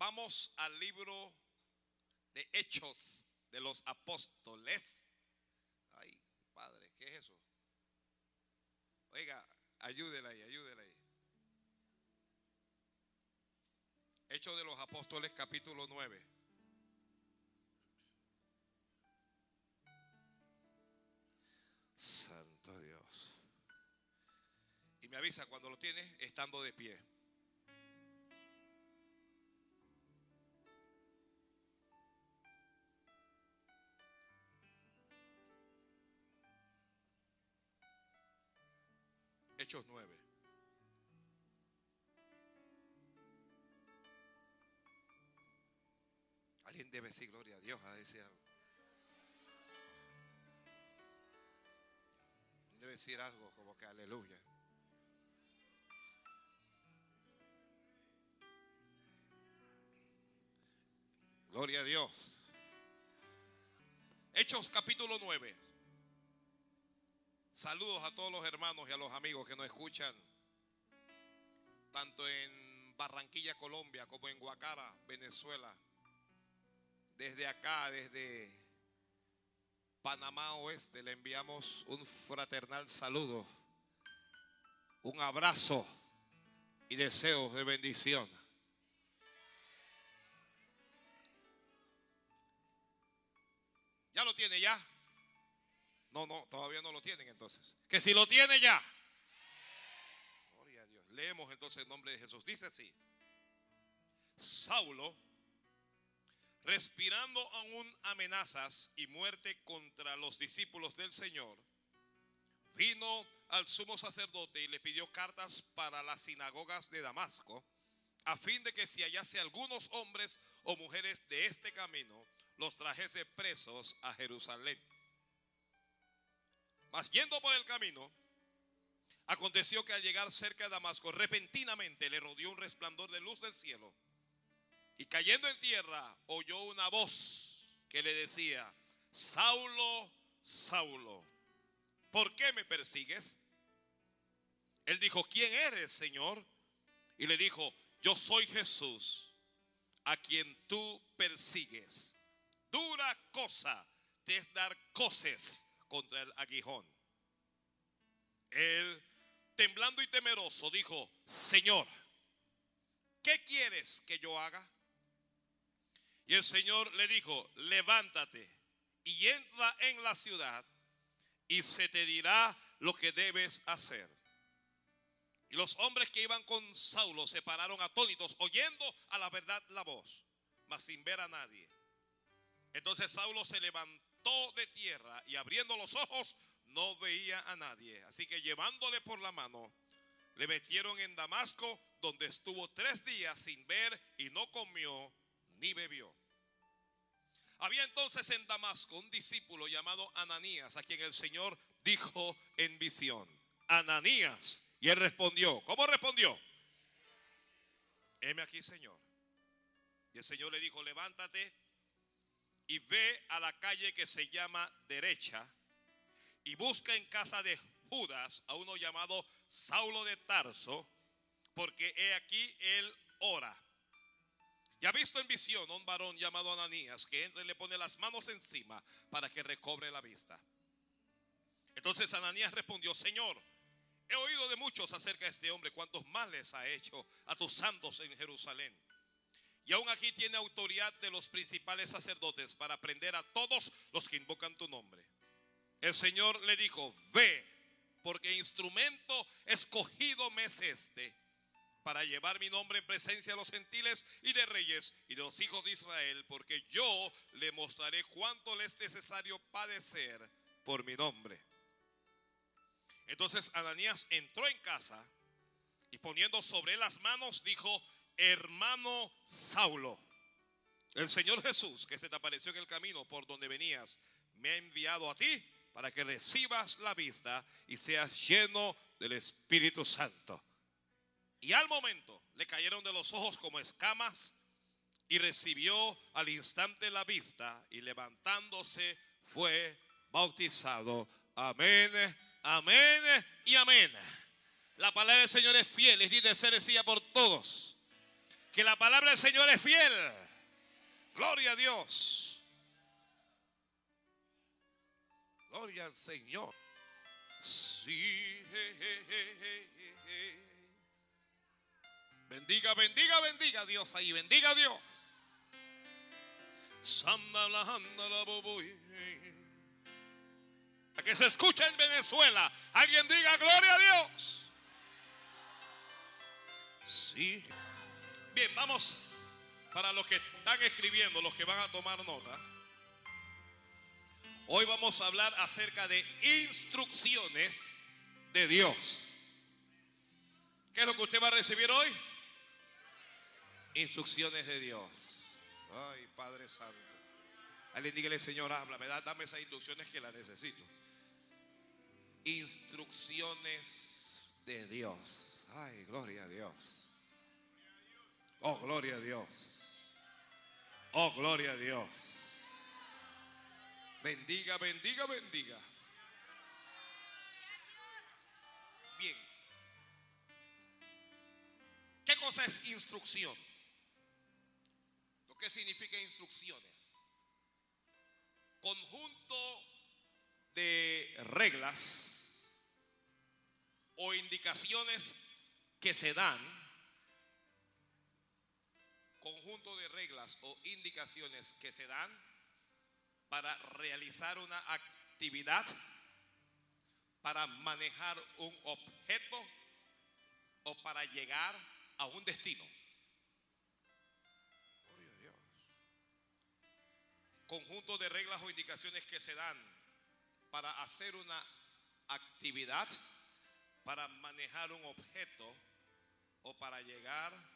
Vamos al libro de Hechos de los Apóstoles. Ay, padre, ¿qué es eso? Oiga, ayúdela ahí, ayúdela ahí. Hechos de los Apóstoles, capítulo 9. Santo Dios. Y me avisa cuando lo tiene estando de pie. Hechos 9. Alguien debe decir gloria a Dios a decir algo. Debe decir algo como que aleluya. Gloria a Dios. Hechos capítulo 9. Saludos a todos los hermanos y a los amigos que nos escuchan, tanto en Barranquilla, Colombia, como en Guacara, Venezuela. Desde acá, desde Panamá Oeste, le enviamos un fraternal saludo, un abrazo y deseos de bendición. ¿Ya lo tiene ya? No, no, todavía no lo tienen entonces. Que si lo tiene ya. Gloria a Dios. Leemos entonces el nombre de Jesús. Dice así. Saulo, respirando aún amenazas y muerte contra los discípulos del Señor, vino al sumo sacerdote y le pidió cartas para las sinagogas de Damasco, a fin de que si hallase algunos hombres o mujeres de este camino, los trajese presos a Jerusalén. Mas yendo por el camino, aconteció que al llegar cerca de Damasco, repentinamente le rodeó un resplandor de luz del cielo. Y cayendo en tierra, oyó una voz que le decía, Saulo, Saulo, ¿por qué me persigues? Él dijo, ¿quién eres, Señor? Y le dijo, yo soy Jesús, a quien tú persigues. Dura cosa te es dar coces contra el aguijón. Él, temblando y temeroso, dijo, Señor, ¿qué quieres que yo haga? Y el Señor le dijo, levántate y entra en la ciudad y se te dirá lo que debes hacer. Y los hombres que iban con Saulo se pararon atónitos, oyendo a la verdad la voz, mas sin ver a nadie. Entonces Saulo se levantó de tierra y abriendo los ojos no veía a nadie. Así que llevándole por la mano, le metieron en Damasco, donde estuvo tres días sin ver y no comió ni bebió. Había entonces en Damasco un discípulo llamado Ananías, a quien el Señor dijo en visión, Ananías. Y él respondió, ¿cómo respondió? Heme aquí, Señor. Y el Señor le dijo, levántate y ve a la calle que se llama derecha y busca en casa de Judas a uno llamado Saulo de Tarso, porque he aquí él ora. Y ha visto en visión a un varón llamado Ananías que entra y le pone las manos encima para que recobre la vista. Entonces Ananías respondió, Señor, he oído de muchos acerca de este hombre, cuántos males ha hecho a tus santos en Jerusalén. Y aún aquí tiene autoridad de los principales sacerdotes para prender a todos los que invocan tu nombre. El Señor le dijo, ve, porque instrumento escogido me es este para llevar mi nombre en presencia de los gentiles y de reyes y de los hijos de Israel, porque yo le mostraré cuánto le es necesario padecer por mi nombre. Entonces Ananías entró en casa y poniendo sobre las manos dijo, hermano Saulo, el Señor Jesús que se te apareció en el camino por donde venías, me ha enviado a ti para que recibas la vista y seas lleno del Espíritu Santo. Y al momento le cayeron de los ojos como escamas y recibió al instante la vista y levantándose fue bautizado. Amén, amén y amén. La palabra del Señor es fiel, es decir, por todos. Que la palabra del Señor es fiel. Gloria a Dios. Gloria al Señor. Sí. Bendiga, bendiga, bendiga a Dios ahí. Bendiga a Dios. A que se escucha en Venezuela. Alguien diga gloria a Dios. Sí. Vamos para los que están escribiendo, los que van a tomar nota. Hoy vamos a hablar acerca de instrucciones de Dios. ¿Qué es lo que usted va a recibir hoy? Instrucciones de Dios. Ay, Padre Santo. Alguien dígale, Señor, háblame, dame esas instrucciones que las necesito. Instrucciones de Dios. Ay, gloria a Dios. Oh, gloria a Dios. Oh, gloria a Dios. Bendiga, bendiga, bendiga. Bien. ¿Qué cosa es instrucción? ¿Lo que significa instrucciones? Conjunto de reglas o indicaciones que se dan conjunto de reglas o indicaciones que se dan para realizar una actividad, para manejar un objeto o para llegar a un destino. Conjunto de reglas o indicaciones que se dan para hacer una actividad, para manejar un objeto o para llegar a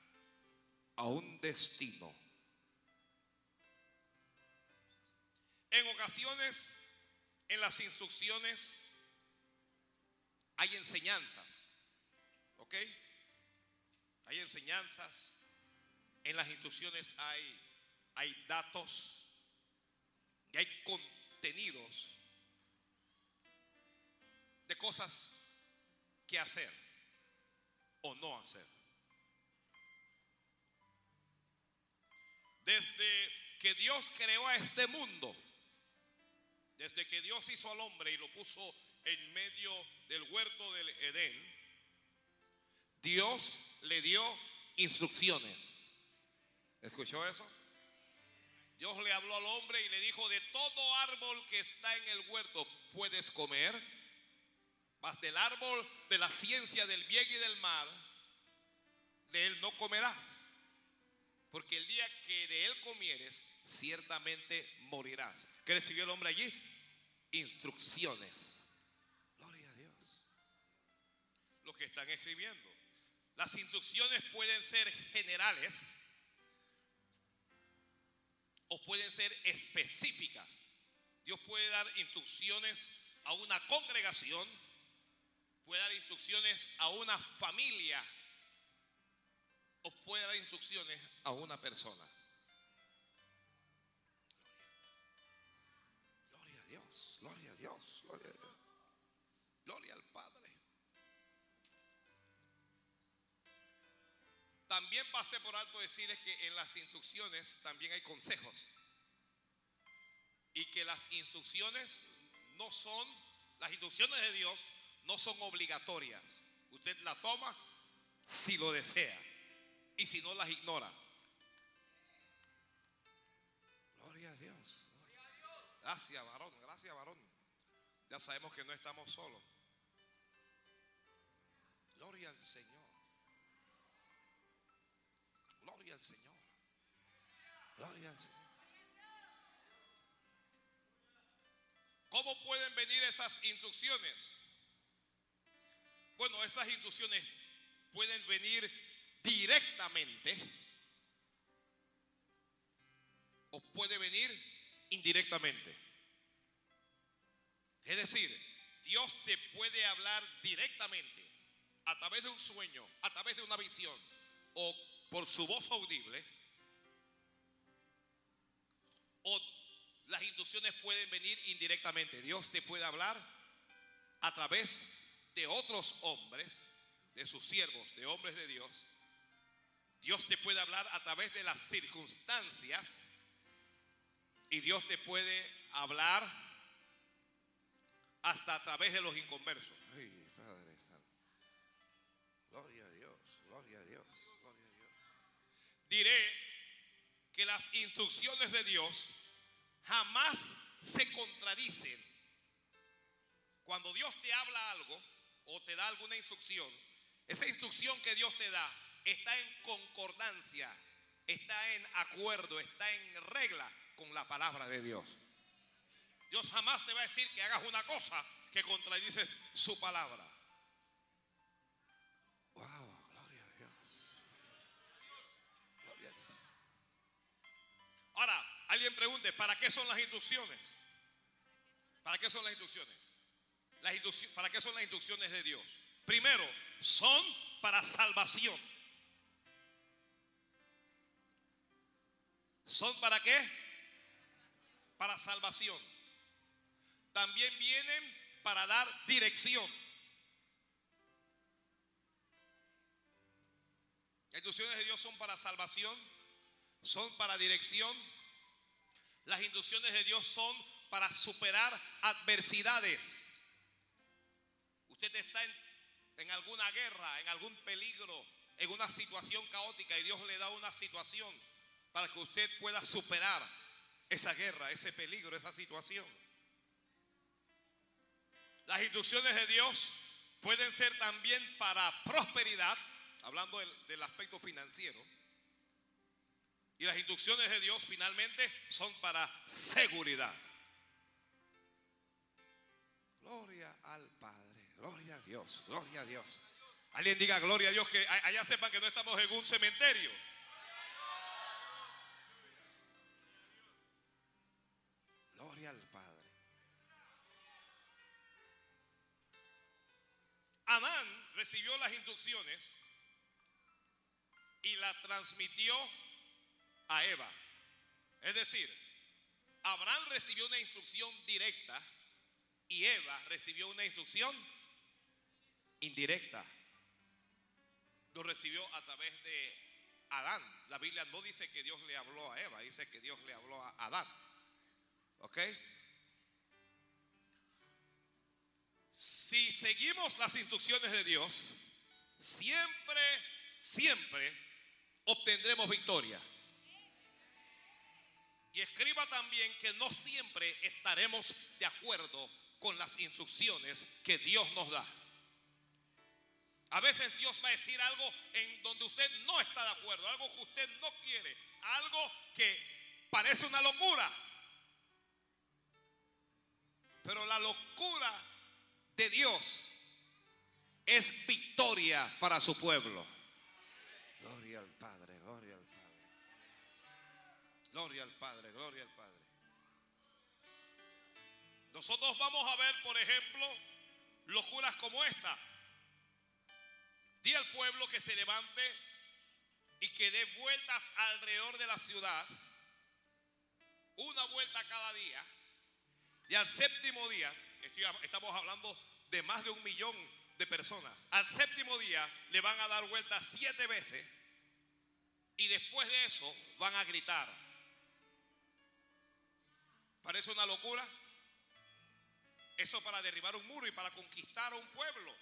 un destino. En ocasiones, en las instrucciones hay enseñanzas, ¿ok? Hay enseñanzas, en las instrucciones hay, hay datos y hay contenidos de cosas que hacer o no hacer. Desde que Dios creó a este mundo, desde que Dios hizo al hombre y lo puso en medio del huerto del Edén, Dios le dio instrucciones. ¿Escuchó eso? Dios le habló al hombre y le dijo, de todo árbol que está en el huerto puedes comer, mas del árbol de la ciencia del bien y del mal, de él no comerás. Porque el día que de él comieres, ciertamente morirás. ¿Qué recibió el hombre allí? Instrucciones. Gloria a Dios. Lo que están escribiendo. Las instrucciones pueden ser generales o pueden ser específicas. Dios puede dar instrucciones a una congregación, puede dar instrucciones a una familia o puede dar instrucciones a una persona. Gloria a Dios, gloria a Dios, gloria al Padre. También pasé por alto decirles que en las instrucciones también hay consejos. Y que las instrucciones no son, las instrucciones de Dios no son obligatorias. Usted la toma si lo desea y si no las ignora. Gloria a Dios. Gracias, varón. Gracias, varón. Ya sabemos que no estamos solos. Gloria al Señor. Gloria al Señor. Gloria al Señor. ¿Cómo pueden venir esas instrucciones? Bueno, esas instrucciones pueden venir directamente o puede venir indirectamente. Es decir, Dios te puede hablar directamente a través de un sueño, a través de una visión o por su voz audible. O las instrucciones pueden venir indirectamente. Dios te puede hablar a través de otros hombres, de sus siervos, de hombres de Dios Dios te puede hablar a través de las circunstancias y Dios te puede hablar hasta a través de los inconversos. Ay, Padre. Gloria a Dios, gloria a Dios, gloria a Dios. Diré que las instrucciones de Dios jamás se contradicen. Cuando Dios te habla algo o te da alguna instrucción, esa instrucción que Dios te da está en concordancia, está en acuerdo, está en regla con la palabra de Dios. Dios jamás te va a decir que hagas una cosa que contradice su palabra. Wow, gloria a Dios. Gloria a Dios. Ahora, alguien pregunte, ¿para qué son las instrucciones? ¿Para qué son las instrucciones? Las instrucci- ¿Para qué son las instrucciones de Dios? Primero, son para salvación. ¿Son para qué? Para salvación. También vienen para dar dirección. Las instrucciones de Dios son para salvación, son para dirección. Las instrucciones de Dios son para superar adversidades. Usted está en, en alguna guerra, en algún peligro, en una situación caótica y Dios le da una situación para que usted pueda superar esa guerra, ese peligro, esa situación. Las instrucciones de Dios pueden ser también para prosperidad, hablando del, aspecto financiero. Y las instrucciones de Dios finalmente son para seguridad. Gloria al Padre, gloria a Dios, gloria a Dios. Alguien diga gloria a Dios, que allá sepan que no estamos en un cementerio. Adán recibió las instrucciones y la transmitió a Eva. Es decir, Abraham recibió una instrucción directa y Eva recibió una instrucción indirecta. Lo recibió a través de Adán. La Biblia no dice que Dios le habló a Eva, dice que Dios le habló a Adán. ¿Ok? Si seguimos las instrucciones de Dios, siempre, siempre obtendremos victoria. Y escriba también que no siempre estaremos de acuerdo con las instrucciones que Dios nos da. A veces Dios va a decir algo en donde usted no está de acuerdo, algo que usted no quiere, algo que parece una locura. Pero la locura de Dios es victoria para su pueblo. Gloria al Padre, gloria al Padre. Gloria al Padre, gloria al Padre. Nosotros vamos a ver, por ejemplo, locuras como esta. Di al pueblo que se levante y que dé vueltas alrededor de la ciudad, una vuelta cada día, y al séptimo día, estamos hablando de más de un millón de personas, al séptimo día le van a dar vueltas siete veces y después de eso van a gritar. ¿Parece una locura? Eso para derribar un muro y para conquistar a un pueblo.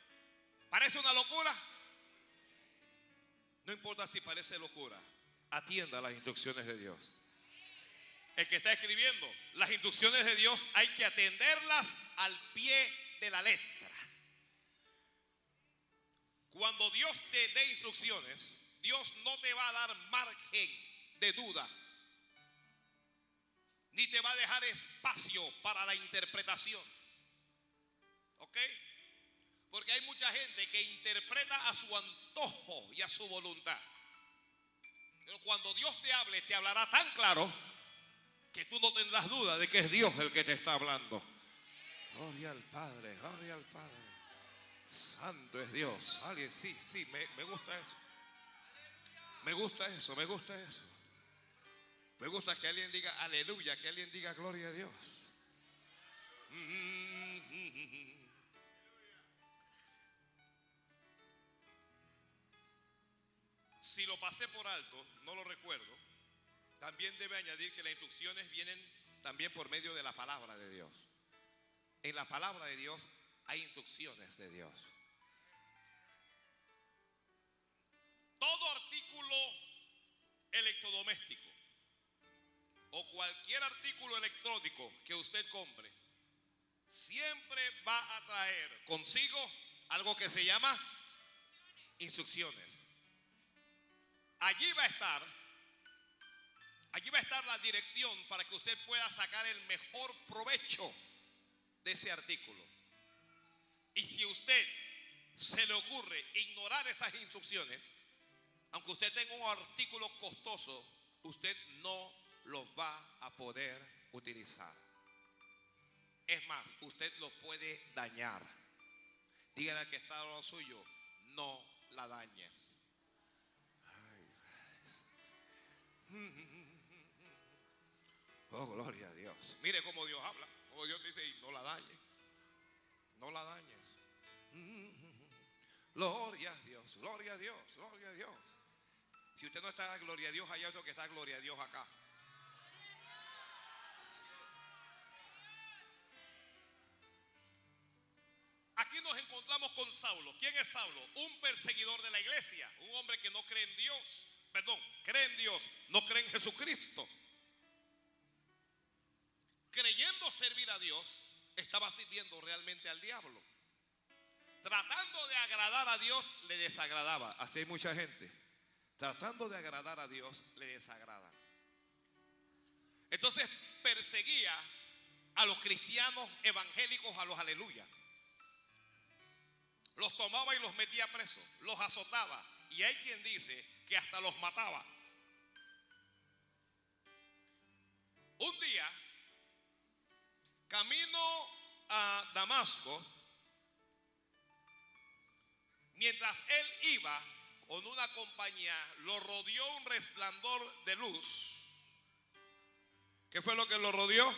¿Parece una locura? No importa si parece locura. Atienda las instrucciones de Dios. El que está escribiendo, las instrucciones de Dios hay que atenderlas al pie de la letra. Cuando Dios te dé instrucciones, Dios no te va a dar margen de duda, ni te va a dejar espacio para la interpretación. ¿Ok? Porque hay mucha gente que interpreta a su antojo y a su voluntad. Pero cuando Dios te hable, te hablará tan claro que tú no tendrás duda de que es Dios el que te está hablando. Gloria al Padre, gloria al Padre. Santo es Dios. Alguien, sí, sí, me, me gusta eso. Me gusta eso, me gusta eso. Me gusta que alguien diga aleluya, que alguien diga gloria a Dios. Si lo pasé por alto, no lo recuerdo, también debe añadir que las instrucciones vienen también por medio de la palabra de Dios. En la palabra de Dios hay instrucciones de Dios. Todo artículo electrodoméstico o cualquier artículo electrónico que usted compre siempre va a traer consigo algo que se llama instrucciones. Allí va a estar, allí va a estar la dirección para que usted pueda sacar el mejor provecho de ese artículo. Y si usted se le ocurre ignorar esas instrucciones, aunque usted tenga un artículo costoso, usted no lo va a poder utilizar. Es más, usted lo puede dañar. Dígale al que está a lo suyo, no la dañes. Oh, gloria a Dios. Mire cómo Dios habla. Como Dios dice, y no la dañes. No la dañes. Gloria a Dios, gloria a Dios, gloria a Dios. Si usted no está gloria a Dios allá, otro que está gloria a Dios acá. Aquí nos encontramos con Saulo. ¿Quién es Saulo? Un perseguidor de la iglesia, un hombre que no cree en Dios. Perdón, cree en Dios, no cree en Jesucristo. Creyendo servir a Dios, estaba sirviendo realmente al diablo. Tratando de agradar a Dios, le desagradaba. Así hay mucha gente. Tratando de agradar a Dios, le desagrada. Entonces perseguía a los cristianos evangélicos, a los aleluya. Los tomaba y los metía presos, los azotaba. Y hay quien dice que hasta los mataba. Un día, camino a Damasco, mientras él iba con una compañía, lo rodeó un resplandor de luz. ¿Qué fue lo que lo rodeó?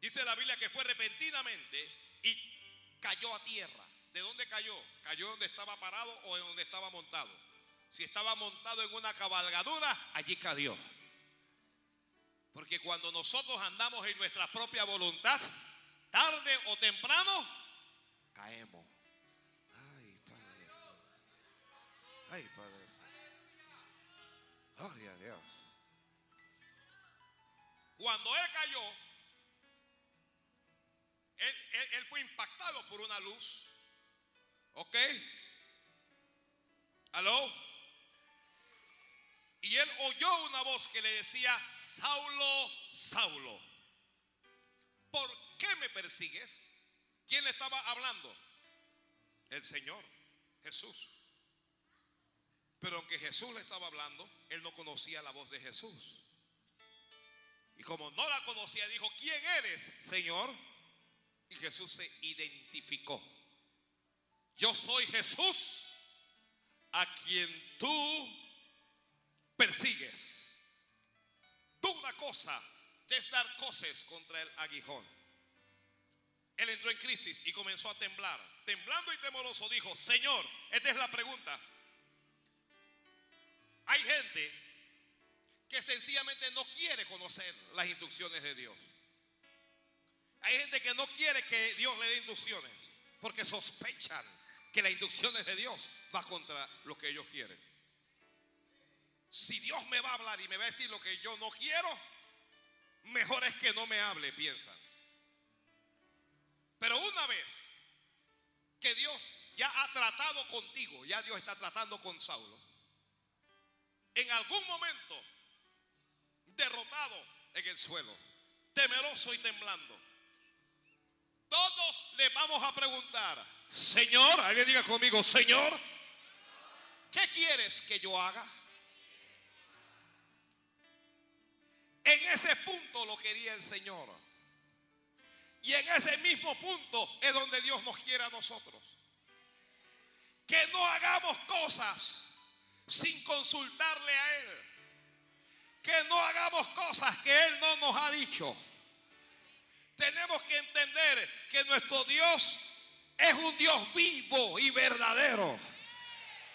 Dice la Biblia que fue repentinamente y cayó a tierra. ¿De dónde cayó? Cayó donde estaba parado o en donde estaba montado. Si estaba montado en una cabalgadura, allí cayó. Porque cuando nosotros andamos en nuestra propia voluntad, tarde o temprano, caemos. Ay, Padre Ay, Padre Gloria a Dios. Cuando él cayó, él, él fue impactado por una luz. ¿Ok? ¿Aló? Y él oyó una voz que le decía, Saulo, Saulo, ¿por qué me persigues? ¿Quién le estaba hablando? El Señor, Jesús. Pero aunque Jesús le estaba hablando, él no conocía la voz de Jesús. Y como no la conocía, dijo, ¿quién eres, Señor? Y Jesús se identificó. Yo soy Jesús a quien tú persigues. Una cosa es dar cosas contra el aguijón. Él entró en crisis y comenzó a temblar. Temblando y temoroso dijo, Señor, esta es la pregunta. Hay gente que sencillamente no quiere conocer las instrucciones de Dios. Hay gente que no quiere que Dios le dé instrucciones porque sospechan que las instrucciones de Dios va contra lo que ellos quieren. Si Dios me va a hablar y me va a decir lo que yo no quiero, mejor es que no me hable, piensan. Pero una vez que Dios ya ha tratado contigo, ya Dios está tratando con Saulo, en algún momento, derrotado en el suelo, temeroso y temblando, todos le vamos a preguntar, Señor, alguien diga conmigo, Señor, ¿qué quieres que yo haga? En ese punto lo quería el Señor. Y en ese mismo punto es donde Dios nos quiere a nosotros. Que no hagamos cosas sin consultarle a Él. Que no hagamos cosas que Él no nos ha dicho. Tenemos que entender que nuestro Dios es un Dios vivo y verdadero.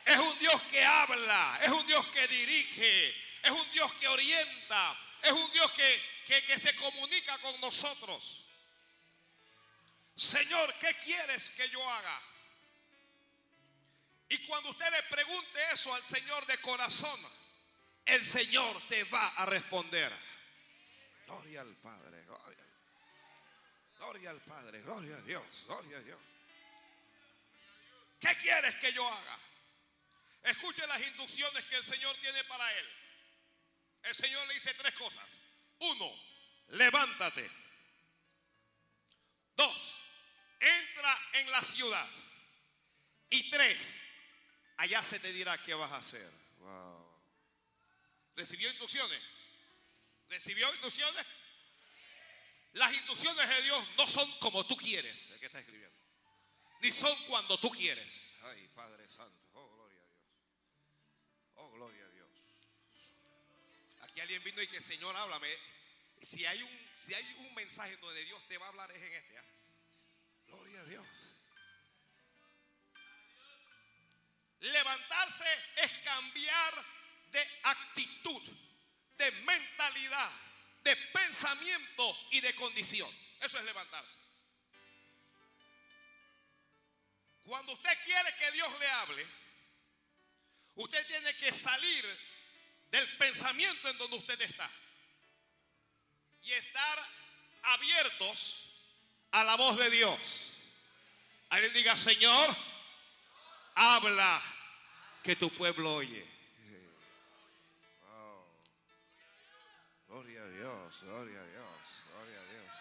Es un Dios que habla, es un Dios que dirige, es un Dios que orienta, es un Dios que, que, que se comunica con nosotros. Señor, ¿qué quieres que yo haga? Y cuando usted le pregunte eso al Señor de corazón, el Señor te va a responder. Gloria al Padre, gloria, gloria al Padre, gloria a Dios, gloria a Dios. ¿Qué quieres que yo haga? Escuche las instrucciones que el Señor tiene para él. El Señor le dice tres cosas. Uno, levántate. Dos, entra en la ciudad. Y tres, allá se te dirá qué vas a hacer. Wow. ¿Recibió instrucciones? ¿Recibió instrucciones? Las instrucciones de Dios no son como tú quieres, el que está escribiendo. Ni son cuando tú quieres. Ay, Padre Santo, oh, gloria a Dios. Oh, gloria. Aquí alguien vino y que Señor, háblame. Si hay un, si hay un mensaje donde Dios te va a hablar es en este. ¿ah? Gloria a Dios. Levantarse es cambiar de actitud, de mentalidad, de pensamiento y de condición. Eso es levantarse. Cuando usted quiere que Dios le hable, usted tiene que salir del pensamiento en donde usted está y estar abiertos a la voz de Dios. Alguien diga, Señor, habla que tu pueblo oye. Gloria a Dios, gloria a Dios, gloria a Dios.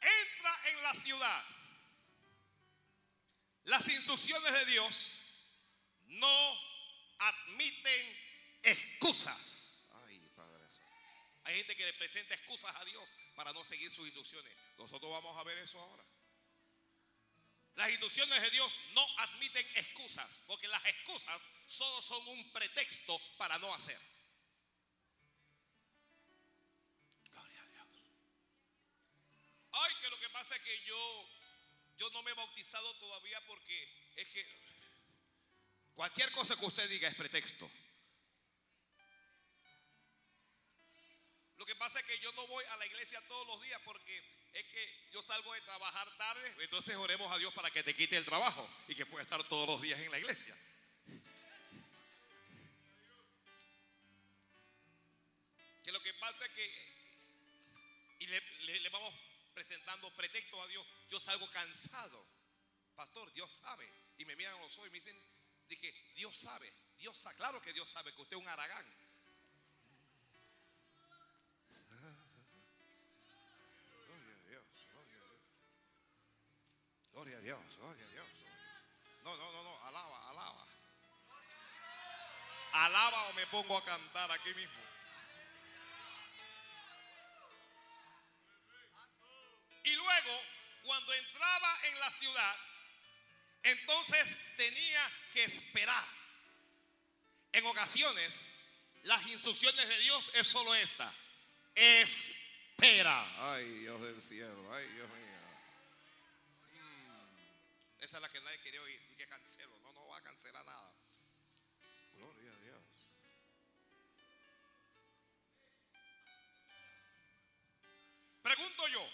Entra en la ciudad. Las instrucciones de Dios no admiten excusas. Ay, Padre. Hay gente que le presenta excusas a Dios para no seguir sus instrucciones. Nosotros vamos a ver eso ahora. Las instrucciones de Dios no admiten excusas, porque las excusas solo son un pretexto para no hacer. Gloria a Dios. Ay, que lo que pasa es que yo, yo no me he bautizado todavía porque es que cualquier cosa que usted diga es pretexto. Lo que pasa es que yo no voy a la iglesia todos los días porque es que yo salgo de trabajar tarde. Entonces oremos a Dios para que te quite el trabajo y que pueda estar todos los días en la iglesia. Que lo que pasa es que, y le, le- le vamos presentando pretextos a Dios, yo salgo cansado. Pastor, Dios sabe. Y me miran a los ojos y me dicen, de que Dios sabe, Dios sabe, claro que Dios sabe que usted es un aragán. Gloria a Dios, gloria a Dios. Gloria a Dios, gloria a Dios. No, no, no, no, alaba, alaba. Alaba o me pongo a cantar aquí mismo. Y luego, cuando entraba en la ciudad, entonces tenía que esperar. En ocasiones, las instrucciones de Dios es solo esta. Espera. Ay, Dios del cielo, ay, Dios mío. Esa es la que nadie quería oír. Y que cancelo. No, no va a cancelar nada. Gloria a Dios. Pregunto yo,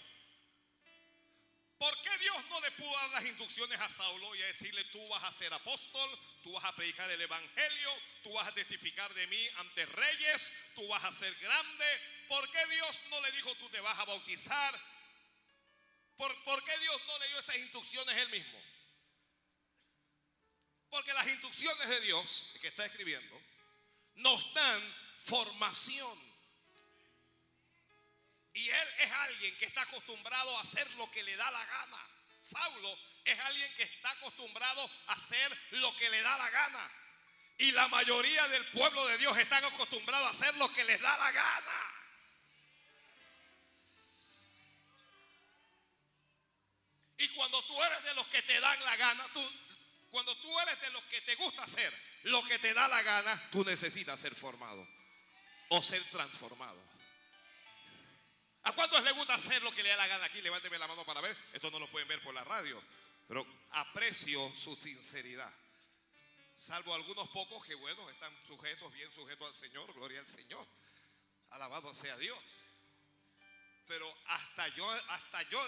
¿por qué Dios no le pudo dar las instrucciones a Saulo y a decirle, tú vas a ser apóstol, tú vas a predicar el evangelio, tú vas a testificar de mí ante reyes, tú vas a ser grande? ¿Por qué Dios no le dijo, tú te vas a bautizar? ¿Por, por qué Dios no le dio esas instrucciones él mismo? Porque las instrucciones de Dios, que está escribiendo, nos dan formación. Y él es alguien que está acostumbrado a hacer lo que le da la gana. Saulo es alguien que está acostumbrado a hacer lo que le da la gana. Y la mayoría del pueblo de Dios están acostumbrados a hacer lo que les da la gana. Y cuando tú eres de los que te dan la gana, tú, cuando tú eres de los que te gusta hacer lo que te da la gana, tú necesitas ser formado o ser transformado. ¿A cuántos les gusta hacer lo que le da la gana aquí? Levánteme la mano para ver. Esto no lo pueden ver por la radio. Pero aprecio su sinceridad. Salvo algunos pocos que, bueno, están sujetos, bien sujetos al Señor, gloria al Señor. Alabado sea Dios. Pero hasta yo, hasta yo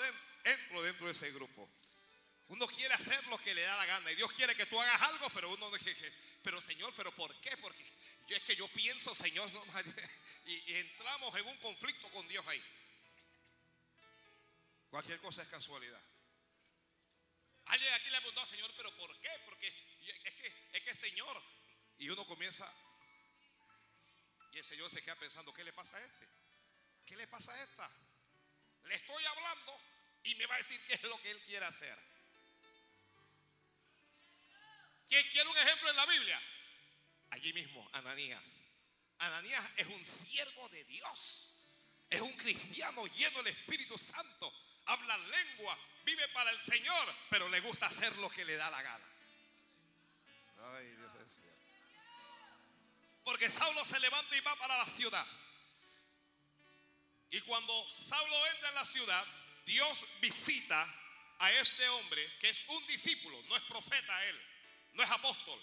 entro dentro de ese grupo. Uno quiere hacer lo que le da la gana y Dios quiere que tú hagas algo, pero uno no pero Señor, pero ¿por qué? Porque yo es que yo pienso, Señor, no, y, y entramos en un conflicto con Dios ahí. Cualquier cosa es casualidad. Alguien aquí le ha preguntado, Señor, pero ¿por qué? Porque es que, es que, Señor. Y uno comienza, y el Señor se queda pensando, ¿qué le pasa a este? ¿Qué le pasa a esta? Le estoy hablando y me va a decir qué es lo que Él quiere hacer. ¿Quién quiere un ejemplo en la Biblia? Allí mismo, Ananías. Ananías es un siervo de Dios. Es un cristiano lleno del Espíritu Santo habla lengua, vive para el Señor, pero le gusta hacer lo que le da la gana. Ay, Dios Porque Saulo se levanta y va para la ciudad. Y cuando Saulo entra en la ciudad, Dios visita a este hombre que es un discípulo, no es profeta él, no es apóstol,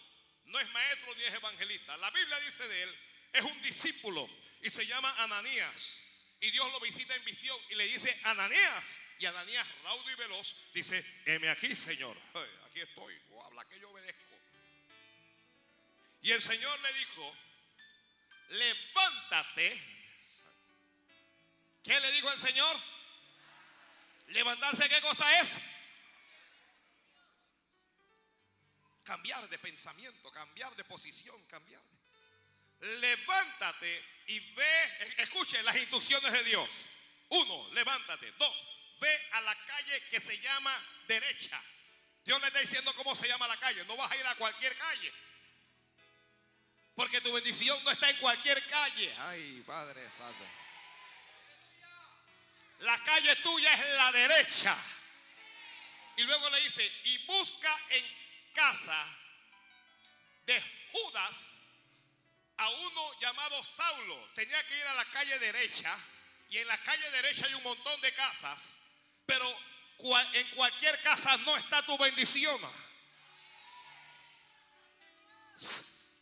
no es maestro ni es evangelista. La Biblia dice de él, es un discípulo y se llama Ananías. Y Dios lo visita en visión y le dice, Ananías. Y Ananías, raudo y veloz, dice, heme aquí, Señor. aquí estoy, o habla que yo obedezco. Y el Señor le dijo, levántate. ¿Qué le dijo el Señor? Levantarse, ¿qué cosa es? Cambiar de pensamiento, cambiar de posición, cambiar de levántate y ve, escuche las instrucciones de Dios. Uno, levántate. Dos, ve a la calle que se llama derecha. Dios le está diciendo cómo se llama la calle. No vas a ir a cualquier calle. Porque tu bendición no está en cualquier calle. Ay, Padre Santo. La calle tuya es la derecha. Y luego le dice, y busca en casa de Judas a uno llamado Saulo. Tenía que ir a la calle derecha y en la calle derecha hay un montón de casas, pero en cualquier casa no está tu bendición.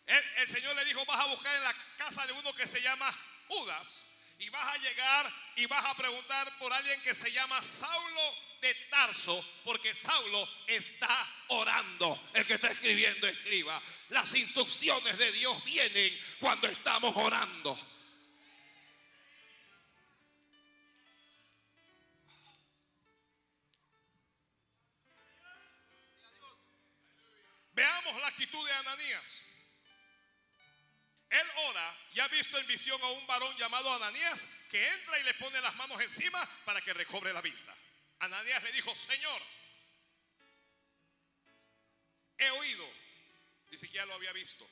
El, el, Señor le dijo, vas a buscar en la casa de uno que se llama Judas y vas a llegar y vas a preguntar por alguien que se llama Saulo de Tarso, porque Saulo está orando. El que está escribiendo, escriba. Las instrucciones de Dios vienen cuando estamos orando. Veamos la actitud de Ananías. Él ora y ha visto en visión a un varón llamado Ananías que entra y le pone las manos encima para que recobre la vista. Ananías le dijo, Señor, he oído, ni siquiera lo había visto,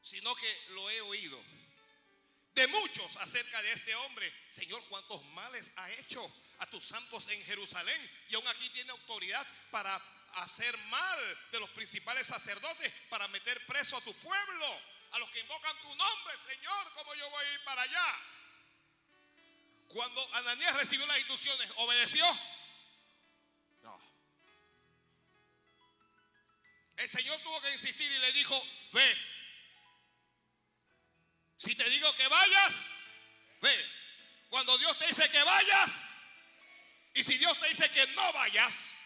sino que lo he oído de muchos acerca de este hombre. Señor, cuántos males ha hecho a tus santos en Jerusalén y aún aquí tiene autoridad para hacer mal de los principales sacerdotes, para meter preso a tu pueblo, a los que invocan tu nombre, Señor, como yo voy a ir para allá. Cuando Ananías recibió las instrucciones, obedeció. El Señor tuvo que insistir y le dijo, ve. Si te digo que vayas, ve. Cuando Dios te dice que vayas, y si Dios te dice que no vayas,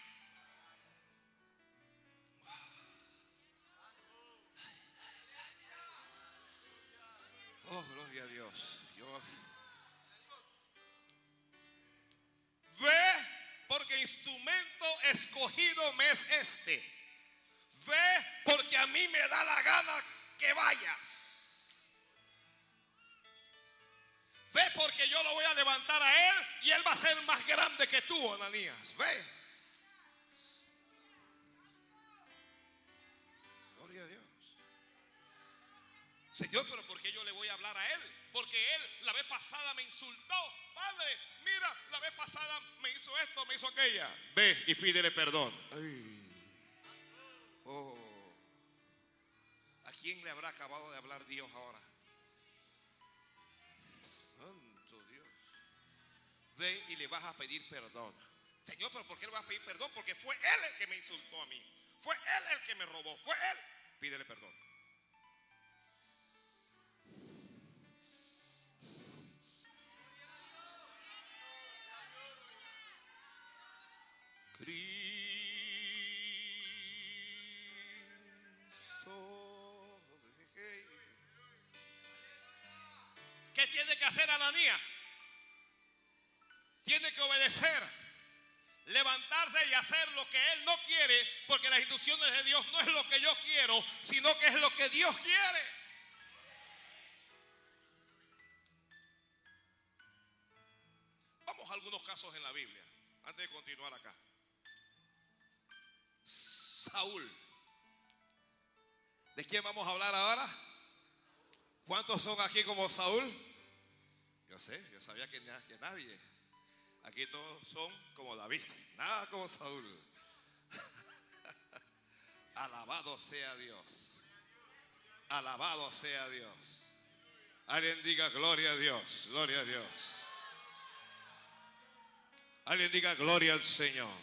Oh, gloria a Dios. Ve porque instrumento escogido me es este Ve porque a mí me da la gana que vayas. Ve porque yo lo voy a levantar a él y él va a ser más grande que tú, Ananías. Ve. Me insultó. Padre, mira, la vez pasada me hizo esto, me hizo aquella. Ve y pídele perdón. Oh, ¿a quién le habrá acabado de hablar Dios ahora? Santo Dios. Ve y le vas a pedir perdón. Señor, pero ¿por qué le vas a pedir perdón? Porque fue Él el que me insultó a mí. Fue Él el que me robó. Fue Él. Pídele perdón. Hacer lo que él no quiere, porque las instrucciones de Dios no es lo que yo quiero, sino que es lo que Dios quiere. Vamos a algunos casos en la Biblia, antes de continuar acá. Saúl. ¿De quién vamos a hablar ahora? ¿Cuántos son aquí como Saúl? Yo sé, yo sabía que, que nadie. Aquí todos son como David, nada como Saúl. Alabado sea Dios. Alabado sea Dios. Alguien diga gloria a Dios, gloria a Dios. Alguien diga gloria al Señor.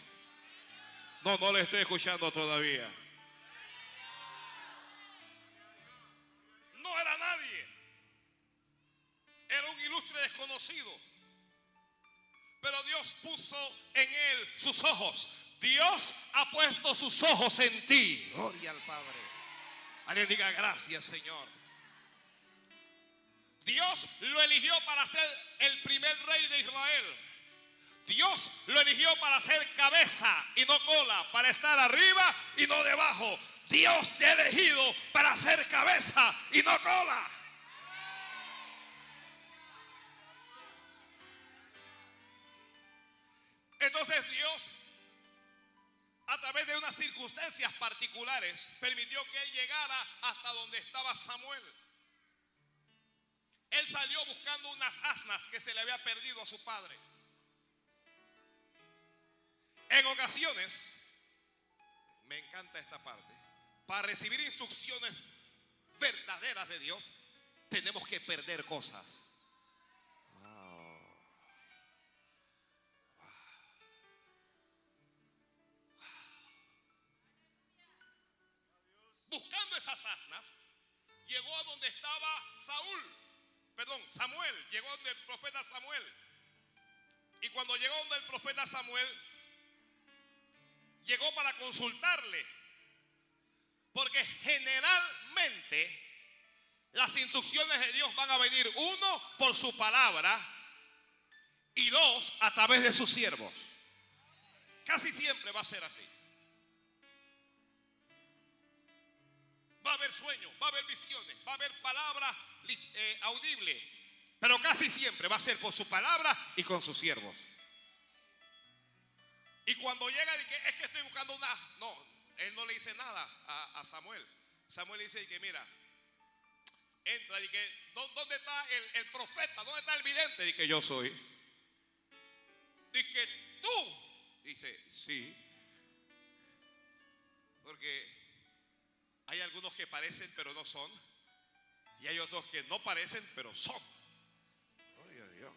No, no le estoy escuchando todavía. No era nadie. Era un ilustre desconocido. Pero Dios puso en él sus ojos. Dios ha puesto sus ojos en ti. Gloria al Padre. Alguien diga gracias, Señor. Dios lo eligió para ser el primer rey de Israel. Dios lo eligió para ser cabeza y no cola, para estar arriba y no debajo. Dios te ha elegido para ser cabeza y no cola. Permitió que él llegara hasta donde estaba Samuel. Él salió buscando unas asnas que se le había perdido a su padre. En ocasiones, me encanta esta parte, para recibir instrucciones verdaderas de Dios, tenemos que perder cosas. Llegó a donde estaba Saúl, perdón, Samuel, llegó donde el profeta Samuel. Y cuando llegó donde el profeta Samuel, llegó para consultarle. Porque generalmente las instrucciones de Dios van a venir, uno, por su palabra y dos, a través de sus siervos. Casi siempre va a ser así. Va a haber sueños, va a haber visiones, va a haber palabras eh, audibles, pero casi siempre va a ser por su palabra y con sus siervos. Y cuando llega, dice, es que estoy buscando una... No, él no le dice nada a, Samuel. Samuel dice que mira, entra y que, ¿dónde está el, profeta? ¿Dónde está el vidente? Dice yo soy. Dice tú. Dice, sí. Porque hay algunos que parecen pero no son. Y hay otros que no parecen pero son. Gloria a Dios.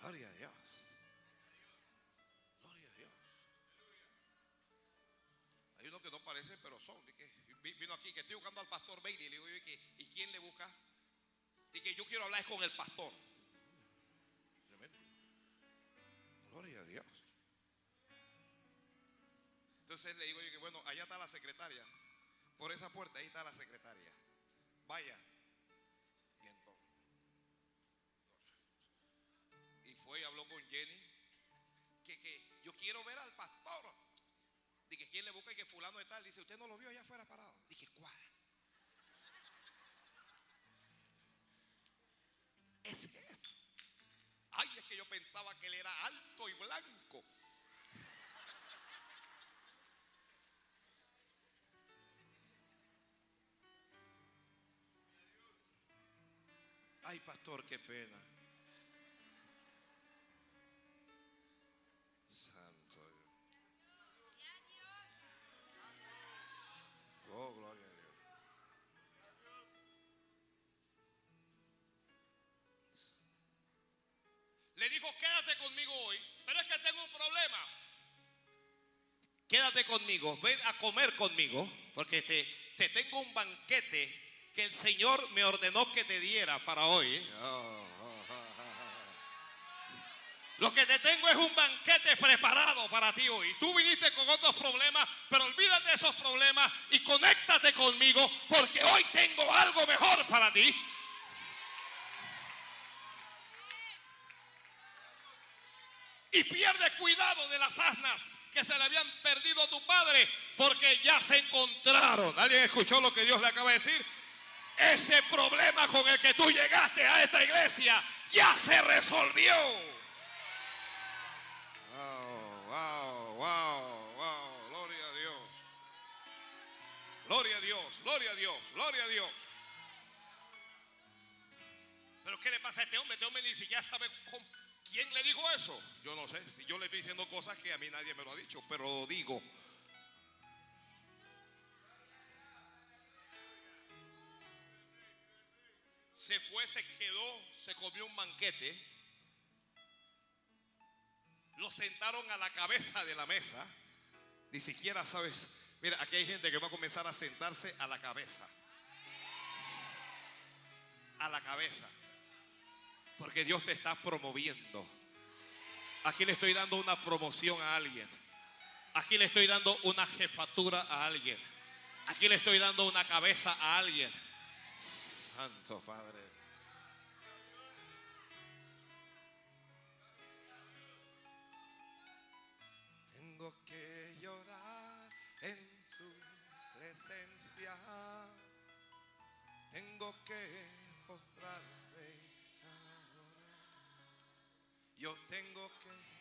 Gloria a Dios. que no parecen, pero son. vino aquí que estoy buscando al pastor Bailey. Y le digo, ¿y, quién le busca? Y que yo quiero hablar con el pastor. Gloria a Dios. Entonces le digo yo que bueno, allá está la secretaria. Por esa puerta ahí está la secretaria. Vaya. Y entonces. Y fue y habló con Jenny. Que, que yo quiero ver al pastor. Dije, ¿quién le busca y que fulano de tal? Dice, ¿usted no lo vio allá afuera parado? Dije, ¿cuál? Es. Ay, es que yo pensaba que él era alto y blanco. Pastor, qué pena. Le dijo, quédate conmigo hoy, pero es que tengo un problema. Conmigo, ven a comer conmigo, porque te, te tengo un banquete que el Señor me ordenó que te diera para hoy. Lo que te tengo es un banquete preparado para ti hoy. Tú viniste con otros problemas, pero olvídate de esos problemas y conéctate conmigo porque hoy tengo algo mejor para ti. Y pierde cuidado de las asnas que se le habían perdido a tu padre porque ya se encontraron. ¿Alguien escuchó lo que Dios le acaba de decir? Ese problema con el que tú llegaste a esta iglesia ya se resolvió. Wow, wow, wow, wow. Gloria a Dios. Gloria a Dios, gloria a Dios, gloria a Dios. Pero ¿qué le pasa a este hombre? Este hombre ni siquiera sabe cómo- quién le dijo eso. Yo no sé, si yo le estoy diciendo cosas que a mí nadie me lo ha dicho, pero lo digo. Se fue, se quedó, se comió un banquete. Lo sentaron a la cabeza de la mesa. Ni siquiera sabes. Mira, aquí hay gente que va a comenzar a sentarse a la cabeza. A la cabeza. Porque Dios te está promoviendo. Aquí le estoy dando una promoción a alguien. Aquí le estoy dando una jefatura a alguien. Aquí le estoy dando una cabeza a alguien. Santo Padre. Tengo que llorar en su presencia. Tengo que postrarme. Yo tengo que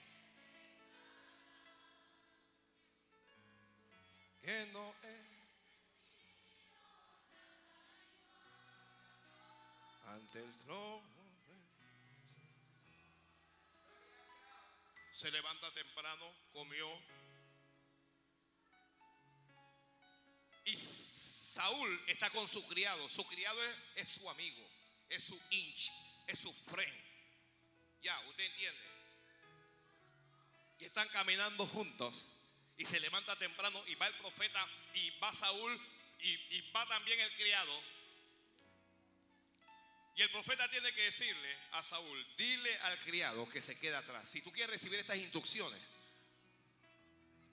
Se levanta temprano, comió. Y Saúl está con su criado. Su criado es, su amigo, es su inch, es su friend. Ya, usted entiende. Y están caminando juntos. Y se levanta temprano y va el profeta y va Saúl y va también el criado. Y el profeta tiene que decirle a Saúl, dile al criado que se quede atrás. Si tú quieres recibir estas instrucciones,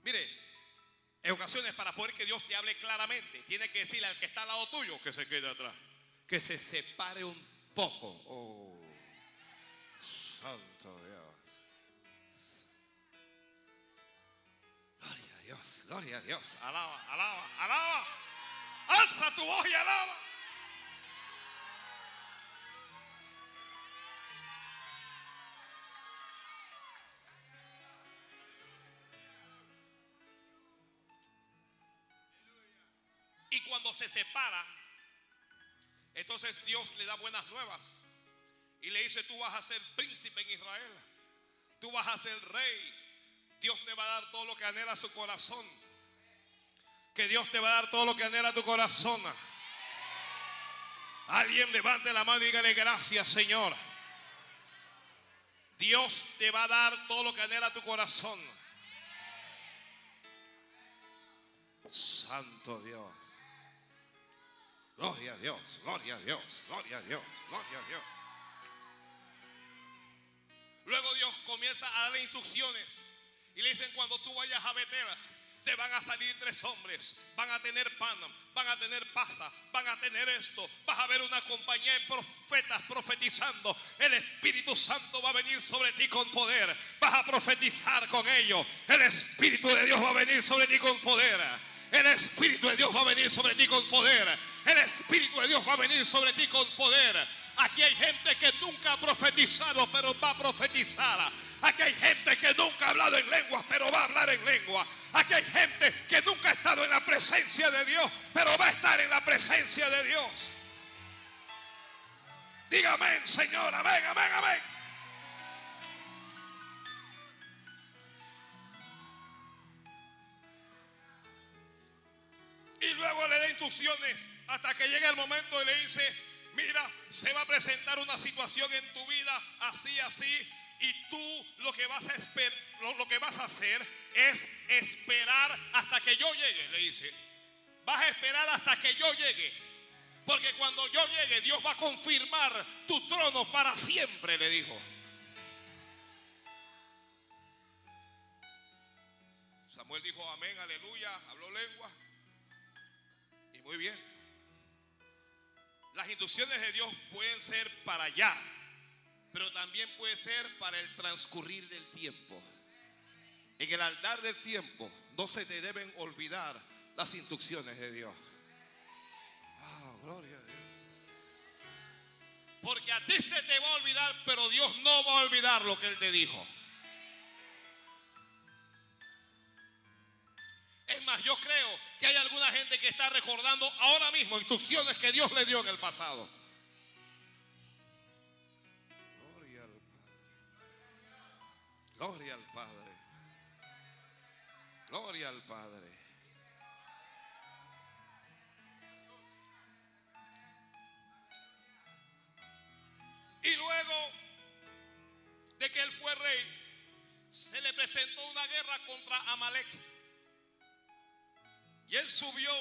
mire, en ocasiones para poder que Dios te hable claramente, tiene que decirle al que está al lado tuyo que se quede atrás, que se separe un poco. Oh, santo Dios. Gloria a Dios, gloria a Dios. Alaba, alaba, alaba. Alza tu voz y alaba. Separa, entonces Dios le da buenas nuevas. Y le dice, tú vas a ser príncipe en Israel. Tú vas a ser rey. Dios te va a dar todo lo que anhela su corazón. Que Dios te va a dar todo lo que anhela tu corazón. Alguien levante la mano y dígale gracias, Señor. Dios te va a dar todo lo que anhela tu corazón. Santo Dios. Gloria a Dios, gloria a Dios, gloria a Dios, gloria a Dios. Luego Dios comienza a darle instrucciones. Y le dicen, cuando tú vayas a Betel, te van a salir tres hombres. Van a tener pan, van a tener pasa, van a tener esto. Vas a ver una compañía de profetas profetizando. El Espíritu Santo va a venir sobre ti con poder. Vas a profetizar con ellos. El Espíritu de Dios va a venir sobre ti con poder. El Espíritu de Dios va a venir sobre ti con poder. El Espíritu de Dios va a venir sobre ti con poder. Aquí hay gente que nunca ha profetizado, pero va a profetizar. Aquí hay gente que nunca ha hablado en lenguas, pero va a hablar en lengua. Aquí hay gente que nunca ha estado en la presencia de Dios, pero va a estar en la presencia de Dios. Dígame, Señor, amén, amén, amén. Y luego le da instrucciones hasta que llega el momento y le dice, mira, se va a presentar una situación en tu vida así, así. Y tú lo que vas a esper- lo, lo que vas a hacer es esperar hasta que yo llegue, le dice. Vas a esperar hasta que yo llegue. Porque cuando yo llegue, Dios va a confirmar tu trono para siempre, le dijo. Samuel dijo amén, aleluya, habló lengua. Y muy bien. Las instrucciones de Dios pueden ser para allá, pero también puede ser para el transcurrir del tiempo. En el aldar del tiempo no se te deben olvidar las instrucciones de Dios. Ah, gloria a Dios. Porque a ti se te va a olvidar, pero Dios no va a olvidar lo que Él te dijo. Es más, yo creo que hay alguna gente que está recordando ahora mismo instrucciones que Dios le dio en el pasado. Gloria al Padre. Gloria al Padre. Gloria al Padre. Y luego de que él fue rey, se le presentó una guerra contra Amalek. Y él subió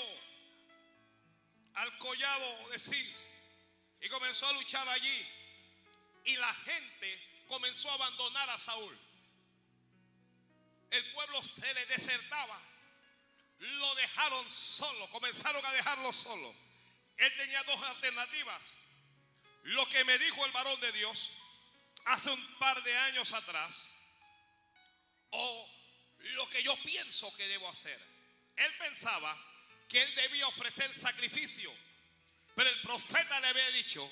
al collado de Cis y comenzó a luchar allí. Y la gente comenzó a abandonar a Saúl. El pueblo se le desertaba. Lo dejaron solo, comenzaron a dejarlo solo. Él tenía dos alternativas. Lo que me dijo el varón de Dios hace un par de años atrás, o lo que yo pienso que debo hacer. Él pensaba que él debía ofrecer sacrificio, pero el profeta le había dicho,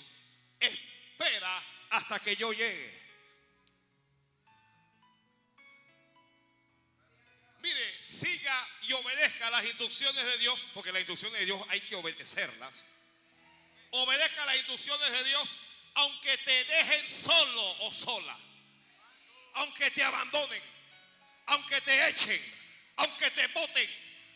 espera hasta que yo llegue. Mire, siga y obedezca las instrucciones de Dios, porque las instrucciones de Dios hay que obedecerlas. Obedezca las instrucciones de Dios, aunque te dejen solo o sola, aunque te abandonen, aunque te echen, aunque te voten,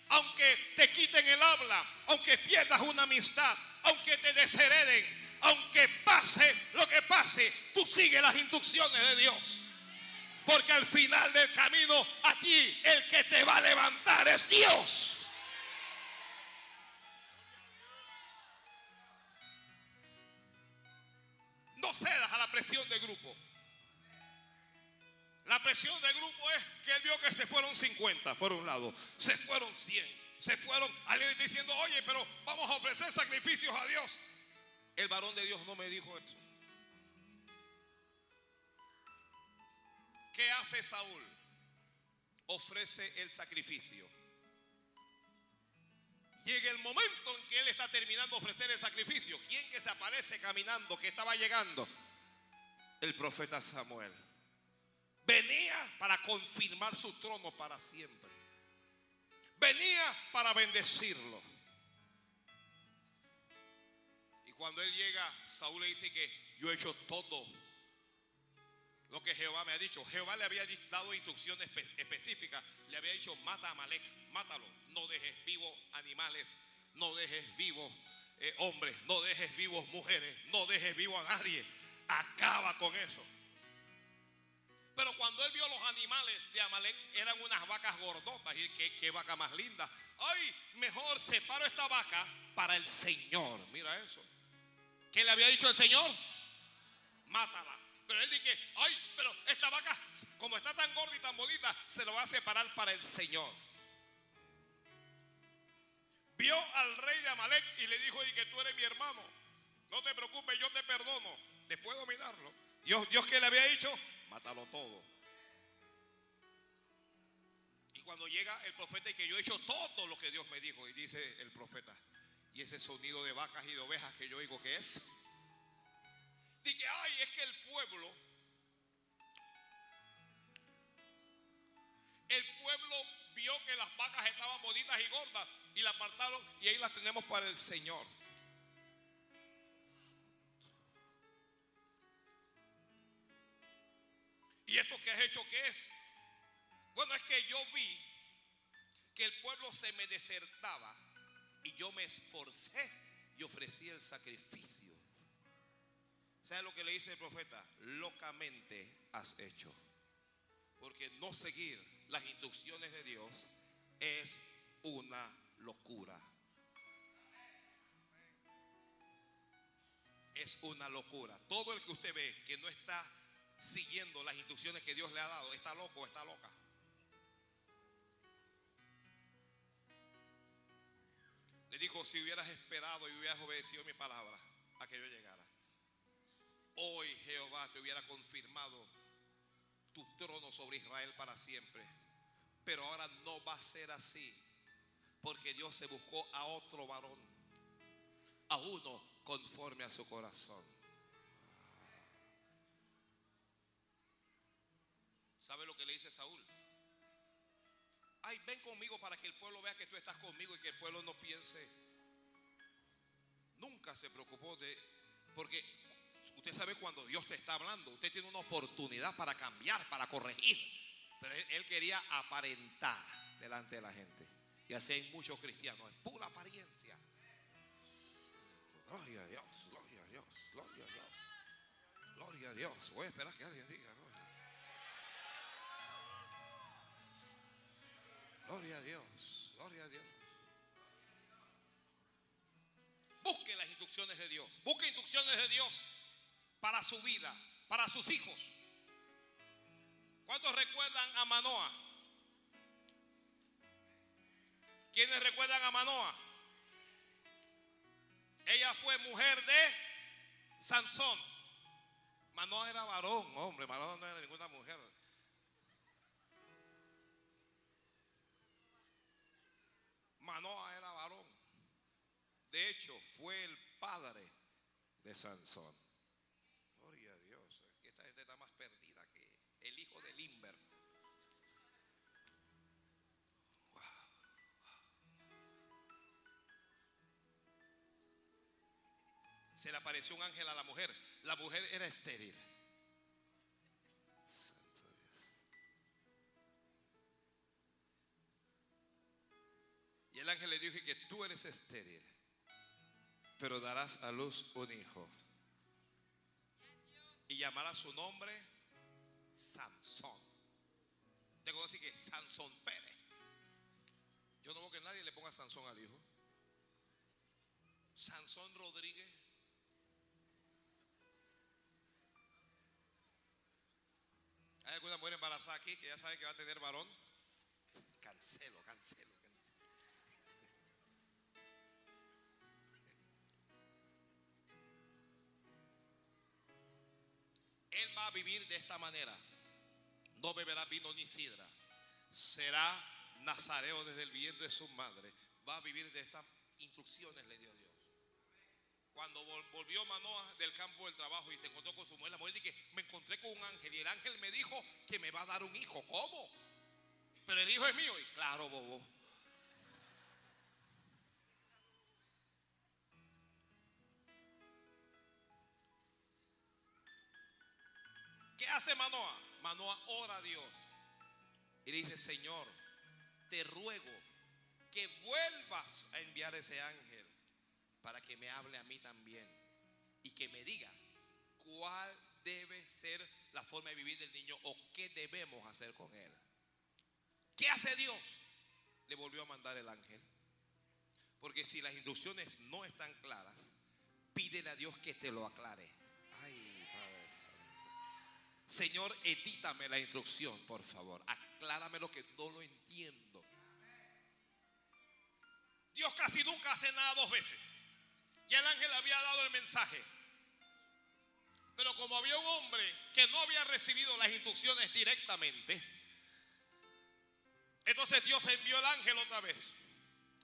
aunque te quiten el habla, aunque pierdas una amistad, aunque te deshereden, aunque pase lo que pase, tú sigue las instrucciones de Dios. Porque al final del camino, aquí el que te va a levantar es Dios. No cedas a la presión del grupo. La presión del grupo es que él vio que se fueron 50 por un lado, se fueron 100, se fueron alguien diciendo, oye, pero vamos a ofrecer sacrificios a Dios. El varón de Dios no me dijo eso. ¿Qué hace Saúl? Ofrece el sacrificio. Llega el momento en que él está terminando de ofrecer el sacrificio. ¿Quién que se aparece caminando, que estaba llegando? El profeta Samuel. Venía para confirmar su trono para siempre. Venía para bendecirlo. Y cuando él llega, Saúl le dice que yo he hecho todo lo que Jehová me ha dicho. Jehová le había dado instrucciones espe- específicas. Le había dicho, mata a Amalek, mátalo. No dejes vivos animales, no dejes vivos eh, hombres, no dejes vivos mujeres, no dejes vivo a nadie. Acaba con eso. Pero cuando él vio los animales de Amalek, eran unas vacas gordotas. Y qué, qué vaca más linda. Ay, mejor separo esta vaca para el Señor. Mira eso. ¿Qué le había dicho el Señor? Mátala. Pero él dice, ay, pero esta vaca, como está tan gorda y tan bonita, se lo va a separar para el Señor. Vio al rey de Amalek y le dijo, y que tú eres mi hermano. No te preocupes, yo te perdono. Después de dominarlo. Dios, Dios que le había dicho, mátalo todo. Y cuando llega el profeta y que yo he hecho todo lo que Dios me dijo, y dice el profeta, y ese sonido de vacas y de ovejas que yo oigo, ¿qué es? Dice, ay, es que el pueblo, el pueblo vio que las vacas estaban bonitas y gordas y la apartaron y ahí las tenemos para el Señor. ¿Y esto que has hecho qué es? Bueno, es que yo vi que el pueblo se me desertaba y yo me esforcé y ofrecí el sacrificio. ¿Sabe lo que le dice el profeta? Locamente has hecho. Porque no seguir las instrucciones de Dios es una locura. Es una locura. Todo el que usted ve que no está siguiendo las instrucciones que Dios le ha dado, está loco está loca. Le dijo, si hubieras esperado y hubieras obedecido mi palabra a que yo llegara, hoy Jehová te hubiera confirmado tu trono sobre Israel para siempre. Pero ahora no va a ser así, porque Dios se buscó a otro varón, a uno conforme a su corazón. ¿Sabe lo que le dice Saúl? Ay, ven conmigo para que el pueblo vea que tú estás conmigo y que el pueblo no piense. Nunca se preocupó de, porque usted sabe cuando Dios te está hablando, usted tiene una oportunidad para cambiar, para corregir. Pero él, él quería aparentar delante de la gente. Y así hay muchos cristianos, es pura apariencia. Gloria a Dios, gloria a Dios, gloria a Dios. Gloria a Dios. Voy a esperar que alguien diga. Gloria, a Dios, gloria a Dios. Busque las instrucciones de Dios. Busque instrucciones de Dios para su vida, para sus hijos. ¿Cuántos recuerdan a Manoa? ¿Quiénes recuerdan a Manoa? Ella fue mujer de Sansón. Manoa era varón, hombre. Manoa no era ninguna mujer. Manoa era varón. De hecho, fue el padre de Sansón. Gloria a Dios. Esta gente está más perdida que el hijo de Limber. Se le apareció un ángel a la mujer. La mujer era estéril. Eres estéril, pero darás a luz un hijo. Y llamará su nombre Sansón. Que decir que Sansón Pérez. Yo no veo que nadie le ponga Sansón al hijo. Sansón Rodríguez. ¿Hay alguna mujer embarazada aquí que ya sabe que va a tener varón? Cancelo, cancelo, vivir de esta manera. No beberá vino ni sidra. Será nazareo desde el vientre de su madre. Va a vivir de estas instrucciones, le dio Dios. Cuando vol- volvió Manoa del campo del trabajo y se encontró con su mujer, la mujer dice, me encontré con un ángel y el ángel me dijo que me va a dar un hijo. ¿Cómo? Pero el hijo es mío. Y claro, bobo. Hace Manoa? Manoa ora a Dios. Y le dice, Señor, te ruego que vuelvas a enviar ese ángel para que me hable a mí también y que me diga cuál debe ser la forma de vivir del niño o qué debemos hacer con él. ¿Qué hace Dios? Le volvió a mandar el ángel. Porque si las instrucciones no están claras, pídele a Dios que te lo aclare. Señor, edítame la instrucción, por favor. Aclárame lo que no lo entiendo. Dios casi nunca hace nada dos veces. Ya el ángel había dado el mensaje. Pero como había un hombre que no había recibido las instrucciones directamente, entonces Dios envió el ángel otra vez.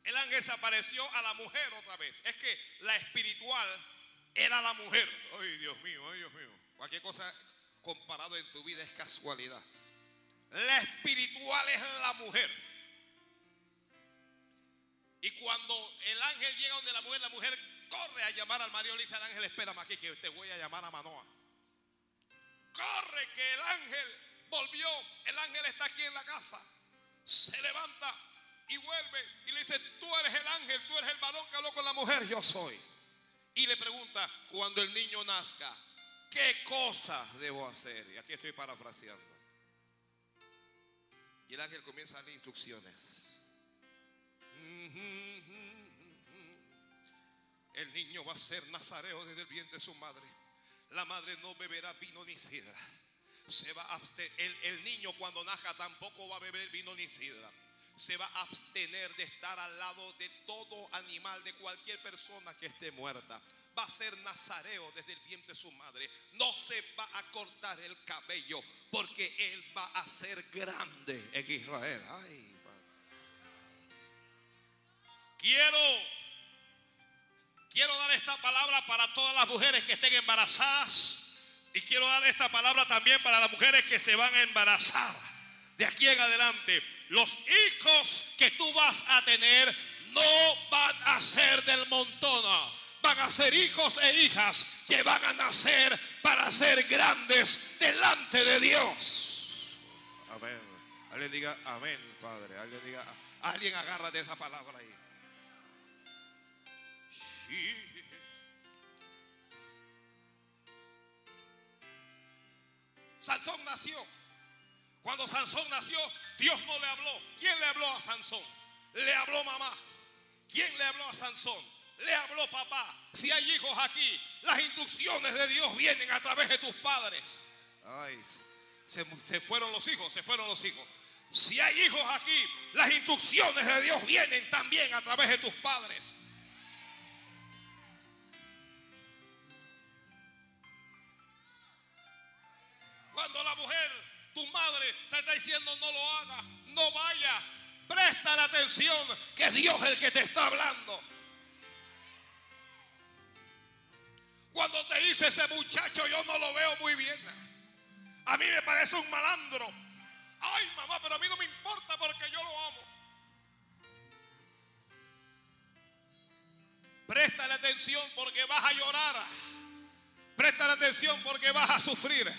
El ángel se apareció a la mujer otra vez. Es que la espiritual era la mujer. Ay, Dios mío, ay, Dios mío. Cualquier cosa comparado en tu vida es casualidad. La espiritual es la mujer. Y cuando el ángel llega donde la mujer, la mujer corre a llamar al marido. Le dice al ángel, espérame aquí que te voy a llamar a Manoa. Corre que el ángel volvió. El ángel está aquí en la casa. Se levanta y vuelve y le dice, tú eres el ángel, tú eres el varón que habló con la mujer. Yo soy. Y le pregunta, cuando el niño nazca, ¿qué cosas debo hacer? Y aquí estoy parafraseando. Y el ángel comienza a darle instrucciones. El niño va a ser nazareo desde el vientre de su madre. La madre no beberá vino ni sidra. Se va a. El, el niño cuando nazca tampoco va a beber vino ni sidra. Se va a abstener de estar al lado de todo animal, de cualquier persona que esté muerta va a ser nazareo desde el vientre de su madre. No se va a cortar el cabello porque él va a ser grande en Israel. Ay, quiero quiero dar esta palabra para todas las mujeres que estén embarazadas y quiero dar esta palabra también para las mujeres que se van a embarazar. De aquí en adelante, los hijos que tú vas a tener no van a ser del montón van a ser hijos e hijas que van a nacer para ser grandes delante de Dios. Amén. Alguien diga amén, Padre. Alguien diga, alguien agarra de esa palabra ahí. Sansón nació. Cuando Sansón nació, Dios no le habló. ¿Quién le habló a Sansón? Le habló mamá. ¿Quién le habló a Sansón? Le habló papá. Si hay hijos aquí, las instrucciones de Dios vienen a través de tus padres. Ay, se, se fueron los hijos, se fueron los hijos. Si hay hijos aquí, las instrucciones de Dios vienen también a través de tus padres. Cuando la mujer, tu madre, te está diciendo no lo haga, no vaya, presta la atención que es Dios el que te está hablando. Ese muchacho, yo no lo veo muy bien. A mí me parece un malandro. Ay, mamá, pero a mí no me importa porque yo lo amo. Presta atención porque vas a llorar. Presta atención porque vas a sufrir.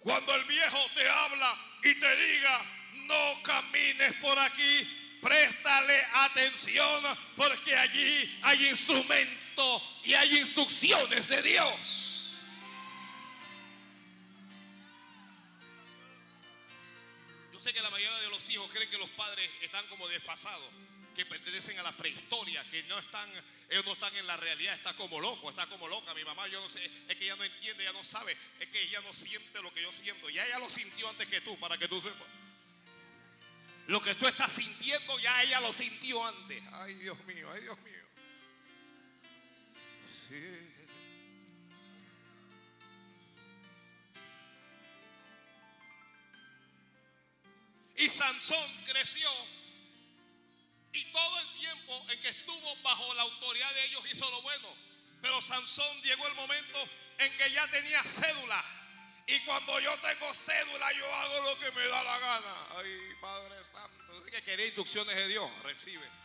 Cuando el viejo te habla y te diga, no camines por aquí, préstale atención porque allí hay instrumentos y hay instrucciones de Dios. Yo sé que la mayoría de los hijos creen que los padres están como desfasados, que pertenecen a la prehistoria, que no están, ellos no están en la realidad, está como loco, está como loca. Mi mamá, yo no sé, es que ella no entiende, ella no sabe, es que ella no siente lo que yo siento. Ya ella lo sintió antes que tú, para que tú sepas. Lo que tú estás sintiendo, ya ella lo sintió antes. Ay, Dios mío, ay, Dios mío. Y Sansón creció. Y todo el tiempo en que estuvo bajo la autoridad de ellos hizo lo bueno. Pero Sansón llegó el momento en que ya tenía cédula. Y cuando yo tengo cédula, yo hago lo que me da la gana. Ay, Padre Santo. que quería instrucciones de Dios. Recibe.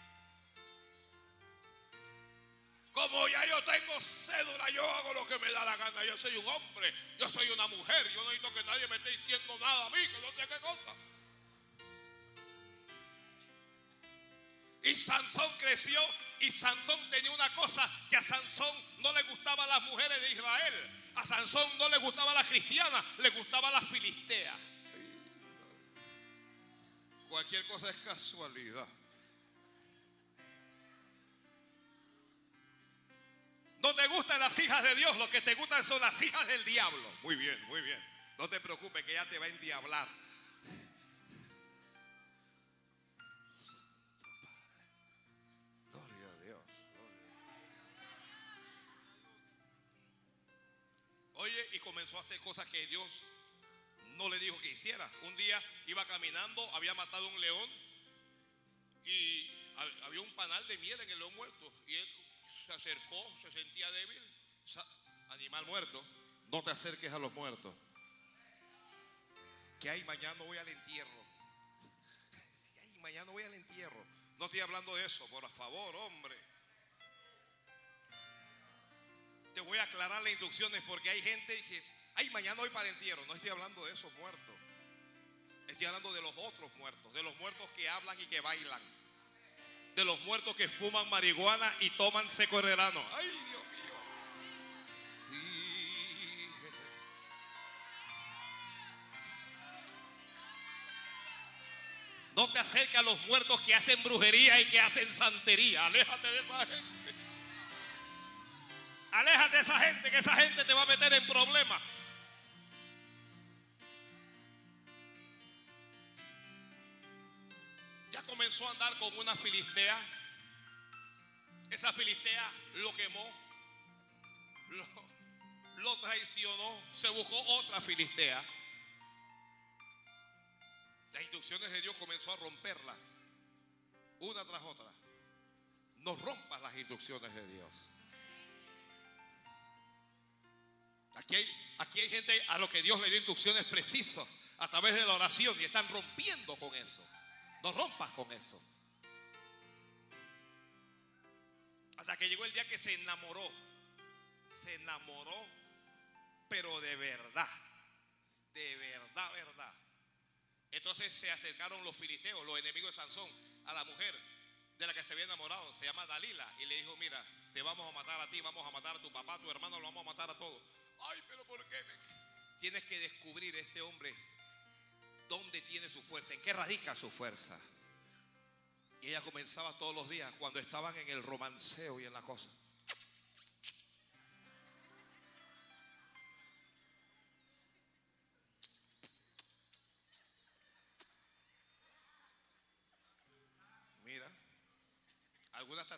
Como ya yo tengo cédula, yo hago lo que me da la gana. Yo soy un hombre, yo soy una mujer. Yo no necesito que nadie me esté diciendo nada a mí, que no sé qué cosa. Y Sansón creció y Sansón tenía una cosa que a Sansón no le gustaba a las mujeres de Israel. A Sansón no le gustaba a las cristianas, le gustaba a las filisteas. Cualquier cosa es casualidad. No te gustan las hijas de Dios, lo que te gustan son las hijas del diablo. Muy bien, muy bien. No te preocupes que ya te va a endiablar. Gloria a Dios. Oye, y comenzó a hacer cosas que Dios no le dijo que hiciera. Un día iba caminando, había matado un león y había un panal de miel en el león muerto. Y él se acercó, se sentía débil. Animal muerto, no te acerques a los muertos. Que hay mañana voy al entierro. Hay mañana voy al entierro. No estoy hablando de eso, por favor, hombre. Te voy a aclarar las instrucciones porque hay gente que, ay, mañana voy para el entierro. No estoy hablando de esos muertos. Estoy hablando de los otros muertos, de los muertos que hablan y que bailan de los muertos que fuman marihuana y toman seco herrerano. Ay, Dios mío. Sí. acerque a los muertos que hacen brujería y que hacen santería. Aléjate de esa gente. Aléjate de esa gente, que esa gente te va a meter en problemas. Comenzó a andar con una filistea. Esa filistea lo quemó, lo, traicionó, se buscó otra filistea. Las instrucciones de Dios comenzó a romperla, una tras otra. No rompas las instrucciones de Dios. Aquí hay, aquí hay gente a lo que Dios le dio instrucciones precisas a través de la oración y están rompiendo con eso. No rompas con eso. Hasta que llegó el día que se enamoró. Se enamoró, pero de verdad. De verdad, verdad. Entonces se acercaron los filisteos, los enemigos de Sansón, a la mujer de la que se había enamorado. Se llama Dalila. Y le dijo, mira, te vamos a matar a ti, vamos a matar a tu papá, a tu hermano, lo vamos a matar a todos. Ay, pero ¿por qué? Tienes que descubrir este hombre dónde tiene su fuerza, en qué radica su fuerza. Y ella comenzaba todos los días cuando estaban en el romanceo y en la cosa. Mira, alguna hasta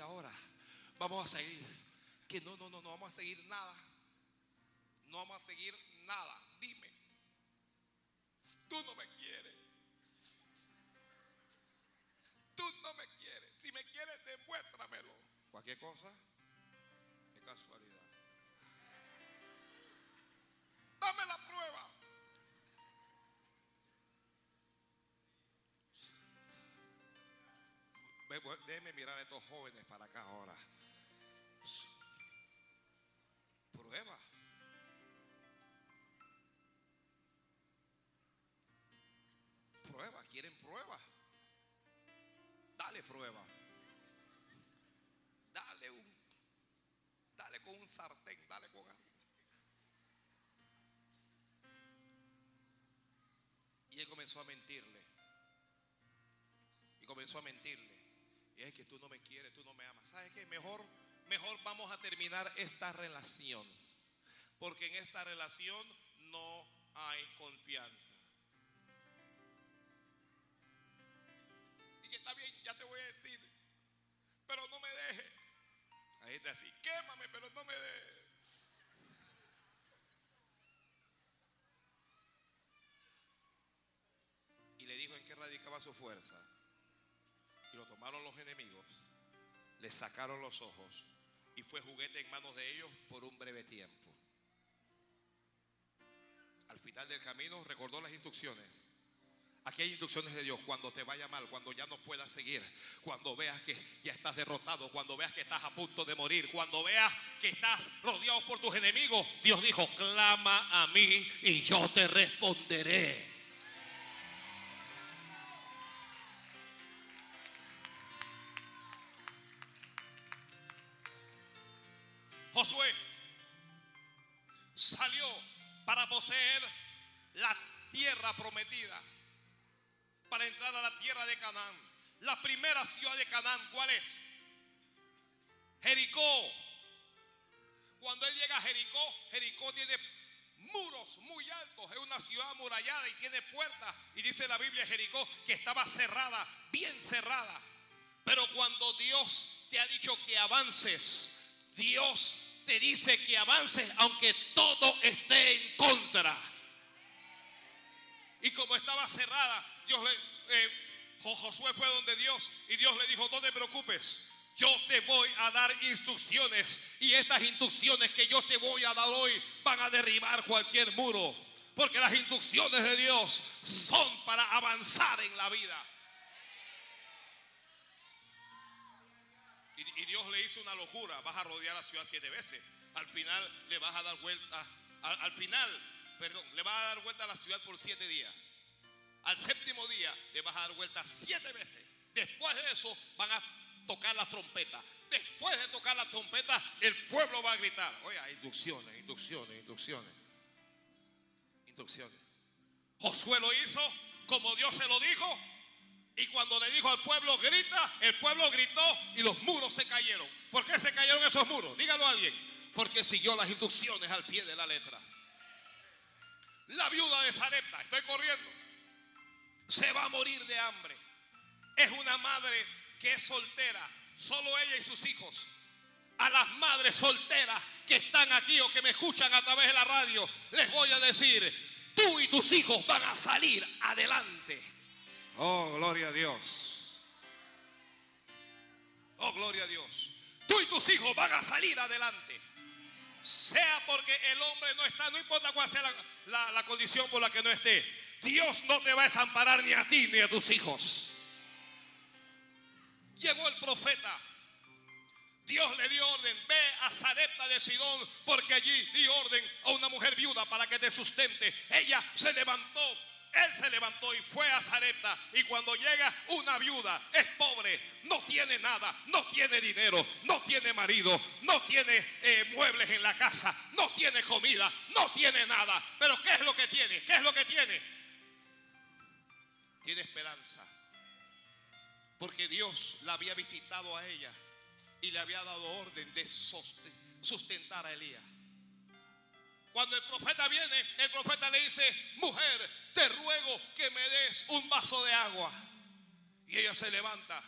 ahora. Vamos a seguir. Que no, no, no, no vamos a seguir nada. No vamos a seguir nada. Jóvenes para acá ahora. Prueba. Prueba, quieren prueba. Dale prueba. Dale un, dale con un sartén, dale con algo. Y él comenzó a mentirle. Y comenzó a mentirle. Y es que tú no me quieres, tú no me amas. ¿Sabes qué? Mejor, mejor vamos a terminar esta relación. Porque en esta relación no hay confianza. Y que está bien, ya te voy a decir. Pero no me deje. Ahí está así. Quémame, pero no me deje. Y le dijo en qué radicaba su fuerza. Y lo tomaron los enemigos, le sacaron los ojos y fue juguete en manos de ellos por un breve tiempo. Al final del camino recordó las instrucciones. Aquí hay instrucciones de Dios cuando te vaya mal, cuando ya no puedas seguir, cuando veas que ya estás derrotado, cuando veas que estás a punto de morir, cuando veas que estás rodeado por tus enemigos. Dios dijo, clama a mí y yo te responderé. Para poseer la tierra prometida, para entrar a la tierra de Canaán. La primera ciudad de Canaán, ¿cuál es? Jericó. Cuando él llega a Jericó, Jericó tiene muros muy altos, es una ciudad amurallada y tiene puertas. Y dice la Biblia Jericó que estaba cerrada, bien cerrada. Pero cuando Dios te ha dicho que avances, Dios te dice que avances aunque todo esté en contra. Y como estaba cerrada, Dios le, eh, Josué fue donde Dios y Dios le dijo, no te preocupes, yo te voy a dar instrucciones y estas instrucciones que yo te voy a dar hoy van a derribar cualquier muro. Porque las instrucciones de Dios son para avanzar en la vida. Y, Dios le hizo una locura, vas a rodear la ciudad siete veces. Al final le vas a dar vuelta, al, al final, perdón, le vas a dar vuelta a la ciudad por siete días. Al séptimo día le vas a dar vuelta siete veces. Después de eso van a tocar la trompeta. Después de tocar la trompeta, el pueblo va a gritar. Oiga, instrucciones, instrucciones, instrucciones. Instrucciones. Josué lo hizo como Dios se lo dijo. Y cuando le dijo al pueblo grita, el pueblo gritó y los muros se cayeron. ¿Por qué se cayeron esos muros? Dígalo a alguien. Porque siguió las instrucciones al pie de la letra. La viuda de Sarepta, estoy corriendo, se va a morir de hambre. Es una madre que es soltera, solo ella y sus hijos. A las madres solteras que están aquí o que me escuchan a través de la radio, les voy a decir, tú y tus hijos van a salir adelante. Oh, gloria a Dios. Oh, gloria a Dios. Tú y tus hijos van a salir adelante. Sea porque el hombre no está, no importa cuál sea la, la condición por la que no esté. Dios no te va a desamparar ni a ti ni a tus hijos. Llegó el profeta. Dios le dio orden, ve a Zarepta de Sidón, porque allí di orden a una mujer viuda para que te sustente. Ella se levantó, él se levantó y fue a Zarepta. Y cuando llega una viuda, es pobre, no tiene nada, no tiene dinero, no tiene marido, no tiene eh, muebles en la casa, no tiene comida, no tiene nada. Pero ¿qué es lo que tiene? ¿Qué es lo que tiene? Tiene esperanza. Porque Dios la había visitado a ella y le había dado orden de sustentar a Elías. Cuando el profeta viene, el profeta le dice, mujer, te ruego que me des un vaso de agua. Y ella se levanta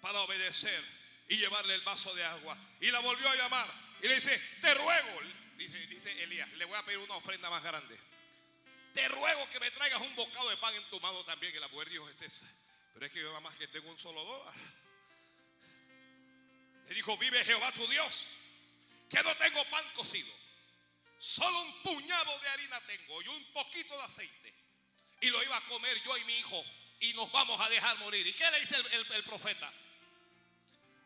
para obedecer y llevarle el vaso de agua. Y la volvió a llamar y le dice, te ruego, dice, dice Elías, le voy a pedir una ofrenda más grande. Te ruego que me traigas un bocado de pan en tu mano también, que la mujer dijo, este pero es que yo nada más que tengo un solo dólar. Le dijo, vive Jehová tu Dios, que no tengo pan cocido. Solo un puñado de harina tengo y un poquito de aceite. Y lo iba a comer yo y mi hijo. Y nos vamos a dejar morir. ¿Y qué le dice el, profeta?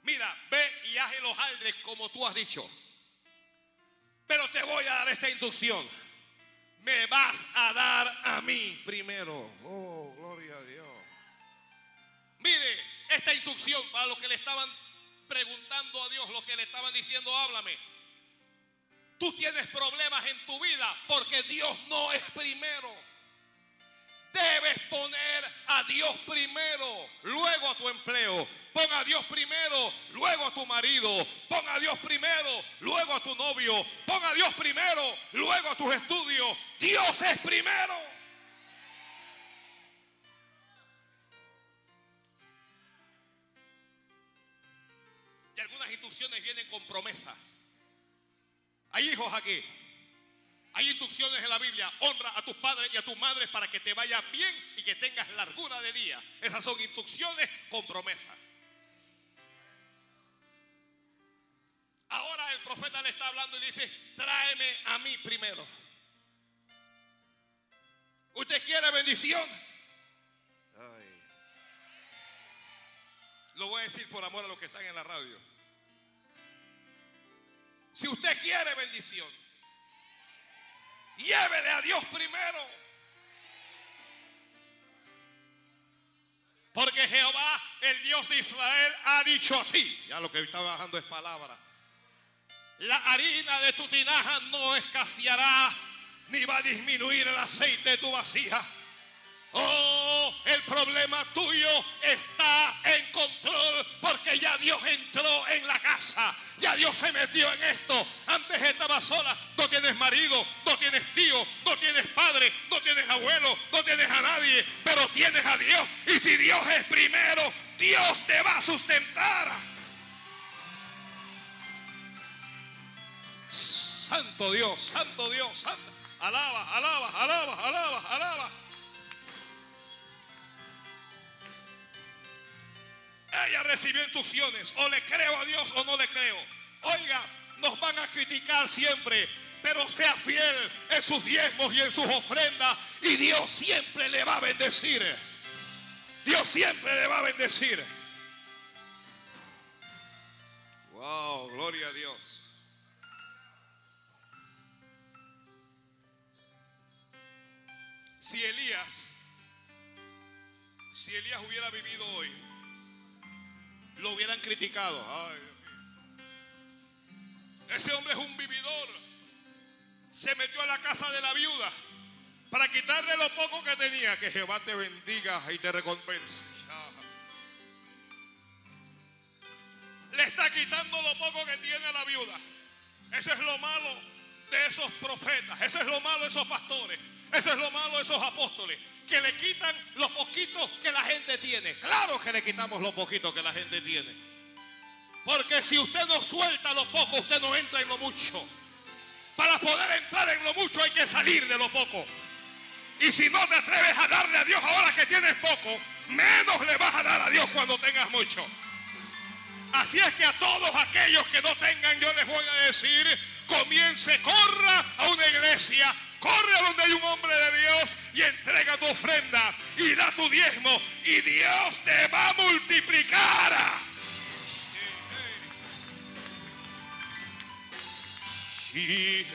Mira, ve y haz los aldres como tú has dicho. Pero te voy a dar esta instrucción. Me vas a dar a mí primero. Oh, gloria a Dios. Mire, esta instrucción para los que le estaban preguntando a Dios, los que le estaban diciendo, háblame. Tú tienes problemas en tu vida porque Dios no es primero. Debes poner a Dios primero, luego a tu empleo. Pon a Dios primero, luego a tu marido. Pon a Dios primero, luego a tu novio. Pon a Dios primero, luego a tus estudios. Dios es primero. Y algunas instrucciones vienen con promesas. Hay hijos aquí. Hay instrucciones en la Biblia. Honra a tus padres y a tus madres para que te vaya bien y que tengas largura de día. Esas son instrucciones con promesas. Ahora el profeta le está hablando y dice, tráeme a mí primero. ¿Usted quiere bendición? Lo voy a decir por amor a los que están en la radio. Si usted quiere bendición, llévele a Dios primero. Porque Jehová, el Dios de Israel, ha dicho así. Ya lo que está bajando es palabra. La harina de tu tinaja no escaseará, ni va a disminuir el aceite de tu vasija Oh, el problema tuyo está en control porque ya Dios entró en la casa. Ya Dios se metió en esto. Antes estaba sola. No tienes marido, no tienes tío, no tienes padre, no tienes abuelo, no tienes a nadie. Pero tienes a Dios. Y si Dios es primero, Dios te va a sustentar. Santo Dios, santo Dios, santo. Alaba, alaba, alaba, alaba, alaba. Ella recibió instrucciones. O le creo a Dios o no le creo. Oiga, nos van a criticar siempre. Pero sea fiel en sus diezmos y en sus ofrendas. Y Dios siempre le va a bendecir. Dios siempre le va a bendecir. Wow, gloria a Dios. Si Elías, si Elías hubiera vivido hoy, lo hubieran criticado. Ese hombre es un vividor. Se metió a la casa de la viuda para quitarle lo poco que tenía. Que Jehová te bendiga y te recompense. Le está quitando lo poco que tiene a la viuda. Eso es lo malo de esos profetas. Eso es lo malo de esos pastores. Eso es lo malo de esos apóstoles. Que le quitan lo poquito que la gente tiene. Claro que le quitamos lo poquito que la gente tiene. Porque si usted no suelta lo poco, usted no entra en lo mucho. Para poder entrar en lo mucho hay que salir de lo poco. Y si no te atreves a darle a Dios ahora que tienes poco, menos le vas a dar a Dios cuando tengas mucho. Así es que a todos aquellos que no tengan, yo les voy a decir, comience, corra a una iglesia, corre a donde hay un hombre de Dios y entrega tu ofrenda y da tu diezmo y Dios te va a multiplicar. Y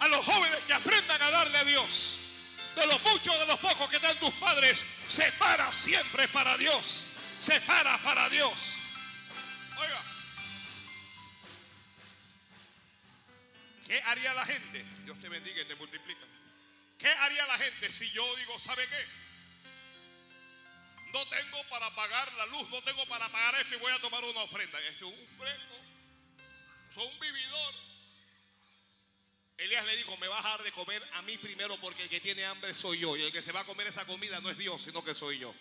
a los jóvenes que aprendan a darle a Dios, de los muchos, de los pocos que dan tus padres, separa siempre para Dios, separa para Dios. ¿Qué haría la gente? Dios te bendiga y te multiplica. ¿Qué haría la gente si yo digo, ¿sabe qué? No tengo para pagar la luz, no tengo para pagar esto y voy a tomar una ofrenda. Es un fresco, es un vividor. Elías le dijo, me vas a dar de comer a mí primero porque el que tiene hambre soy yo. Y el que se va a comer esa comida no es Dios, sino que soy yo.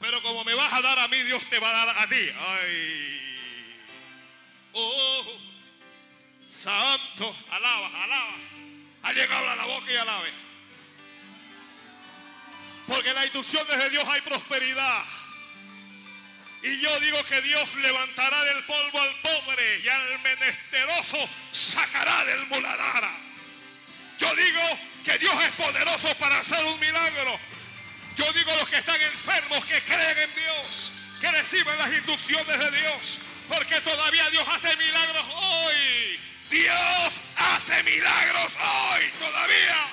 Pero como me vas a dar a mí, Dios te va a dar a ti. Ay. Oh, santo, alaba, alaba. Ha llegado a la boca y alabe. Porque en las instrucciones de Dios hay prosperidad. Y yo digo que Dios levantará del polvo al pobre y al menesteroso sacará del muladara. Yo digo que Dios es poderoso para hacer un milagro. Yo digo a los que están enfermos que creen en Dios, que reciben las instrucciones de Dios, porque todavía Dios hace milagros hoy. Dios hace milagros hoy todavía.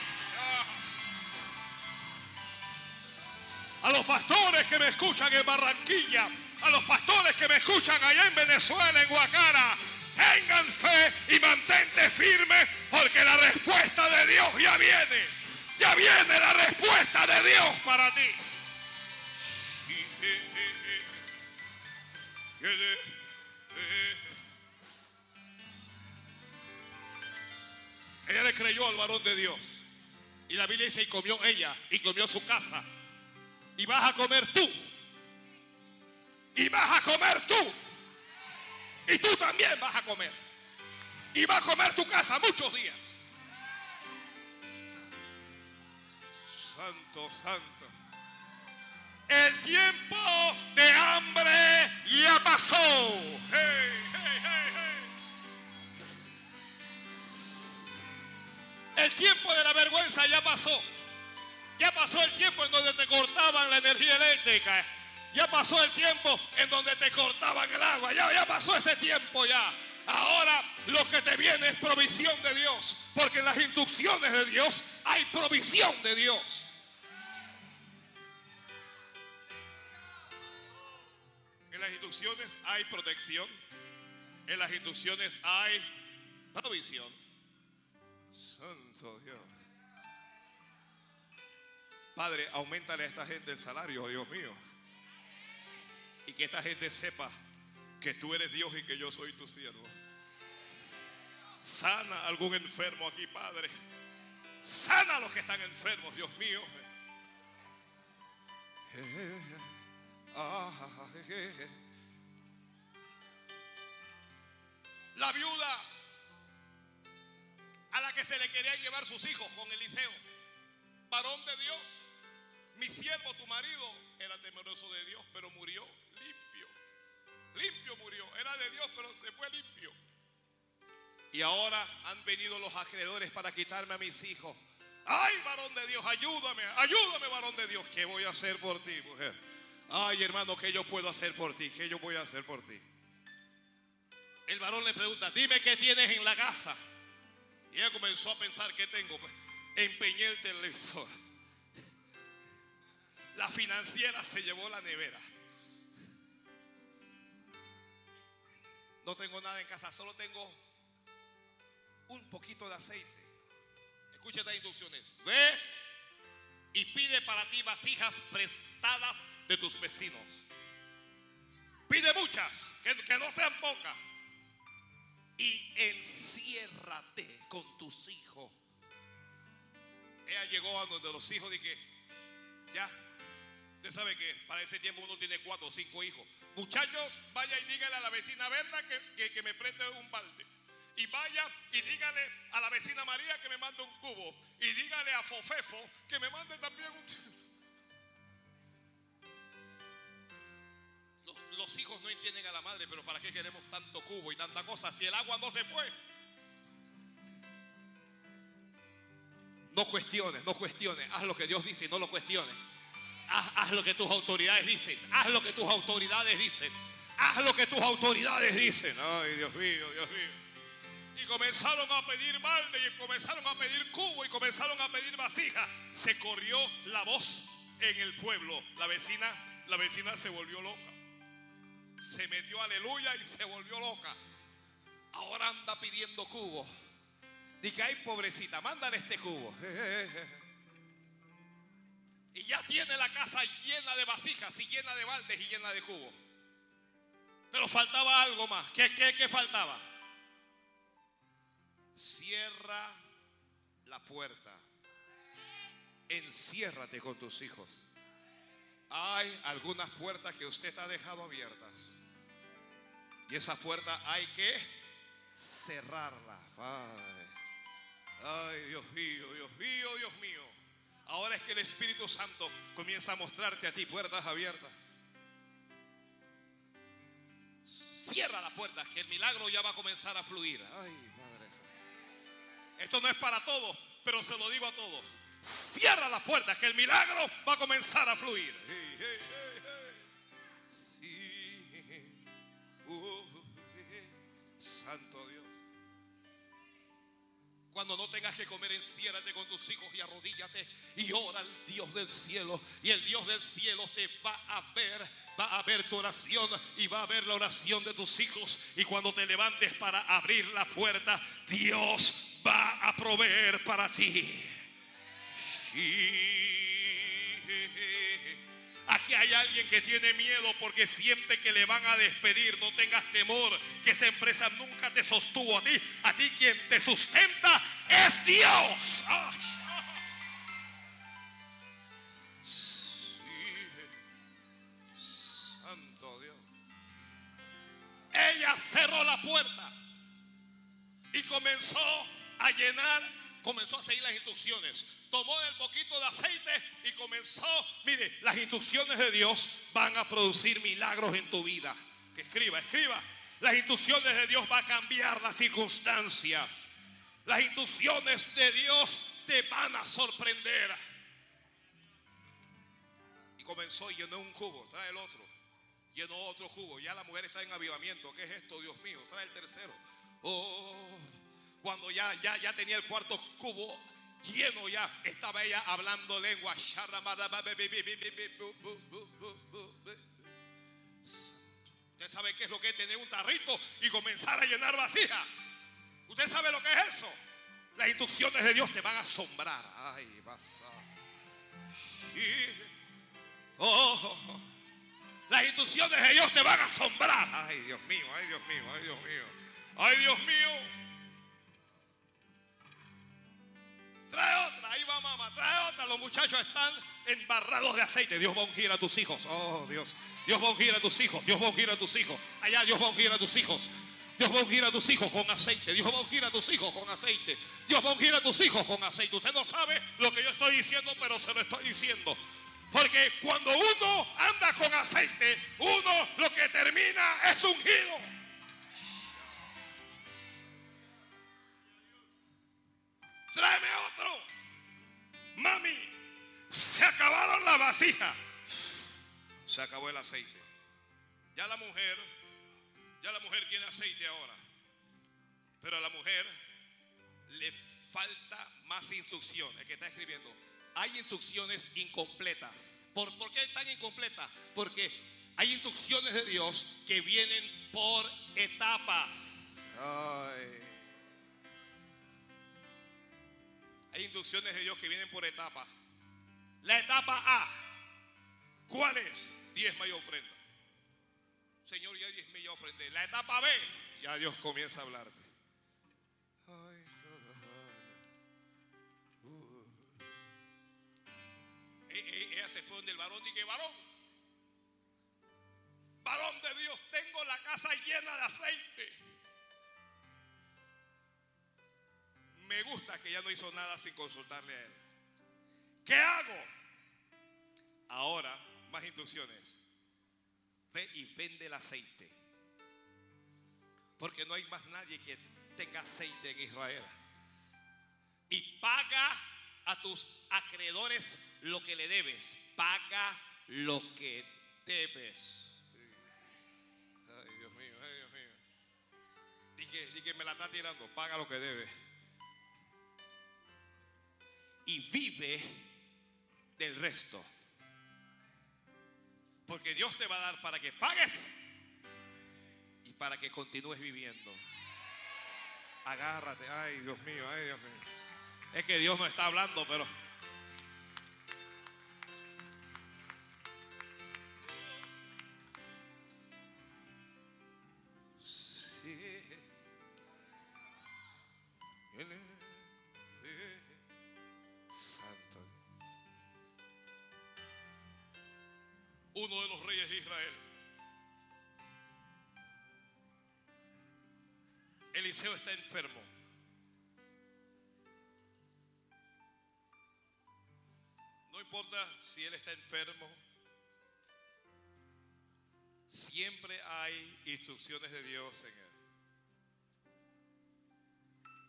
A los pastores que me escuchan en Barranquilla, a los pastores que me escuchan allá en Venezuela, en Guacara, tengan fe y mantente firme porque la respuesta de Dios ya viene. Ya viene la respuesta de Dios para ti. Ella le creyó al varón de Dios. Y la Biblia dice, y comió ella, y comió su casa. Y vas a comer tú y vas a comer tú. Y tú también vas a comer. Y va a comer tu casa muchos días. Santo, santo. El tiempo de hambre ya pasó. El tiempo de la vergüenza ya pasó. Ya pasó el tiempo en donde te cortaban la energía eléctrica. Ya pasó el tiempo en donde te cortaban el agua. Ya, ya pasó ese tiempo ya. Ahora lo que te viene es provisión de Dios. Porque en las instrucciones de Dios hay provisión de Dios. En las instrucciones hay protección. En las instrucciones hay provisión. Dios. Padre, aumentale a esta gente el salario, Dios mío. Y que esta gente sepa que tú eres Dios y que yo soy tu siervo. Sana a algún enfermo aquí, Padre. Sana a los que están enfermos, Dios mío. La viuda a la que se le quería llevar sus hijos con Eliseo, varón de Dios, mi siervo, tu marido, era temeroso de Dios, pero murió limpio. Limpio murió. Era de Dios, pero se fue limpio. Y ahora han venido los acreedores para quitarme a mis hijos. Ay, varón de Dios, ayúdame, ayúdame, varón de Dios. ¿Qué voy a hacer por ti, mujer? Ay, hermano, ¿qué yo puedo hacer por ti? ¿Qué yo voy a hacer por ti? El varón le pregunta, dime qué tienes en la casa. Y ella comenzó a pensar, ¿qué tengo? Pues, empeñé el televisor. La financiera se llevó la nevera. no tengo nada en casa, solo tengo un poquito de aceite. Escucha estas instrucciones. Ve y pide para ti vasijas prestadas de tus vecinos. Pide muchas, que, que no sean pocas. Y enciérrate con tus hijos. Ella llegó a donde los hijos dije, ya, usted sabe que para ese tiempo uno tiene cuatro o cinco hijos. Muchachos, vaya y dígale a la vecina Berta que, que, que me preste un balde. Y vaya y dígale a la vecina María que me mande un cubo. Y dígale a Fofefo que me mande también un... Los, hijos no entienden a la madre, pero ¿para qué queremos tanto cubo y tanta cosa si el agua no se fue? No cuestiones, no cuestiones. Haz lo que Dios dice y no lo cuestiones. Haz, haz, lo que tus autoridades dicen. Haz lo que tus autoridades dicen. Haz lo que tus autoridades dicen. Ay, Dios mío, Dios mío. Y comenzaron a pedir balde y comenzaron a pedir cubo y comenzaron a pedir vasija. Se corrió la voz en el pueblo. La vecina, la vecina se volvió loca. Se metió aleluya y se volvió loca. Ahora anda pidiendo cubo. Dice, ay, pobrecita, mándale este cubo. Y ya tiene la casa llena de vasijas y llena de baldes y llena de cubos. Pero faltaba algo más. ¿Qué, qué, qué faltaba? Cierra la puerta. Enciérrate con tus hijos. Hay algunas puertas que usted ha dejado abiertas. Y esas puertas hay que cerrarlas. Padre. Ay, Dios mío, Dios mío, Dios mío. Ahora es que el Espíritu Santo comienza a mostrarte a ti puertas abiertas. Cierra la puerta, que el milagro ya va a comenzar a fluir. Ay, Padre. Esto no es para todos, pero se lo digo a todos. Cierra la puerta, que el milagro va a comenzar a fluir. Cuando no tengas que comer, enciérrate con tus hijos y arrodíllate y ora al Dios del cielo. Y el Dios del cielo te va a ver, va a ver tu oración y va a ver la oración de tus hijos. Y cuando te levantes para abrir la puerta, Dios va a proveer para ti. Hay alguien que tiene miedo porque siente que le van a despedir. No tengas temor, que esa empresa nunca te sostuvo a ti. A ti quien te sustenta es Dios. Santo Dios. Ella cerró la puerta y comenzó a llenar, comenzó a seguir las instrucciones. Tomó el poquito de aceite y comenzó, mire, las instrucciones de Dios van a producir milagros en tu vida. Que escriba, escriba. Las instrucciones de Dios van a cambiar las circunstancias. Las instrucciones de Dios te van a sorprender. Y comenzó y llenó un cubo, trae el otro. Llenó otro cubo. Ya la mujer está en avivamiento. ¿Qué es esto, Dios mío? Trae el tercero. Oh, cuando ya, ya, ya tenía el cuarto cubo lleno ya, estaba ella hablando lengua. Usted sabe qué es lo que es tener un tarrito y comenzar a llenar vasija. Usted sabe lo que es eso. Las instrucciones de Dios te van a asombrar. Ay, vas a- oh, las instrucciones de Dios te van a asombrar. Ay, Dios mío, ay, Dios mío, ay, Dios mío. Ay, Dios mío. Trae otra, ahí va mamá, trae otra. Los muchachos están embarrados de aceite. Dios va a ungir a tus hijos. Oh, Dios. Dios va a ungir a tus hijos. Dios va a ungir a tus hijos. Allá Dios va a ungir a tus hijos. Dios va a ungir a tus hijos con aceite. Dios va a ungir a tus hijos con aceite. Dios va a ungir a tus hijos con aceite. Usted no sabe lo que yo estoy diciendo, pero se lo estoy diciendo. Porque cuando uno anda con aceite, uno lo que termina es ungido. Tráeme otro. Mami, se acabaron las vasijas. Se acabó el aceite. Ya la mujer, ya la mujer tiene aceite ahora. Pero a la mujer le falta más instrucciones. que está escribiendo. Hay instrucciones incompletas. ¿Por, ¿Por qué están incompletas? Porque Hay instrucciones de Dios que vienen por etapas. Ay. Hay instrucciones de Dios que vienen por etapas. La etapa A, ¿cuál es? Diezma y ofrenda. Señor, ya diezmé ya ofrendé. La etapa B, ya Dios comienza a hablarte. Ay, E- e- Ella se fue donde el varón y que varón. Varón de Dios, tengo la casa llena de aceite. Me gusta que ya no hizo nada sin consultarle a él. ¿Qué hago? Ahora, más instrucciones. Ve y vende el aceite. Porque no hay más nadie que tenga aceite en Israel. Y paga a tus acreedores lo que le debes. Paga lo que debes. Ay, Dios mío, ay, Dios mío. Di que, que me la está tirando. Paga lo que debe. Y vive del resto. Porque Dios te va a dar para que pagues y para que continúes viviendo. Agárrate, ay, Dios mío, ay, Dios mío. Es que Dios no está hablando, pero Eliseo está enfermo. No importa si él está enfermo, siempre hay instrucciones de Dios en él.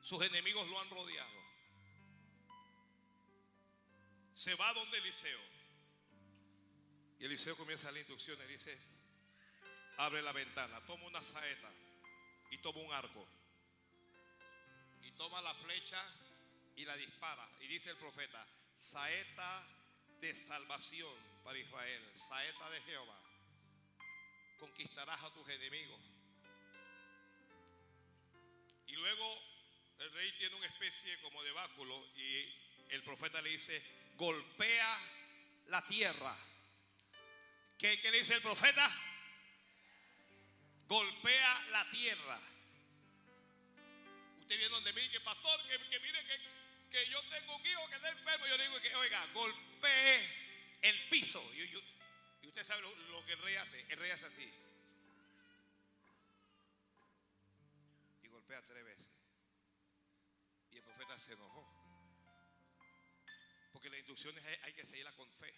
Sus enemigos lo han rodeado. Se va donde Eliseo. Y Eliseo comienza darle instrucciones. Dice, abre la ventana, toma una saeta y toma un arco. Toma la flecha y la dispara. Y dice el profeta, saeta de salvación para Israel, saeta de Jehová. Conquistarás a tus enemigos. Y luego el rey tiene una especie como de báculo y el profeta le dice, golpea la tierra. ¿Qué, qué le dice el profeta? Golpea la tierra. Usted viene donde mí que pastor, que, que mire que, que yo tengo un hijo que está enfermo. Yo le digo que, oiga, golpee el piso. Y, usted sabe lo, que el rey hace. El rey hace así. Y golpea tres veces. Y el profeta se enojó. Porque las instrucciones hay, hay que seguirlas con fe.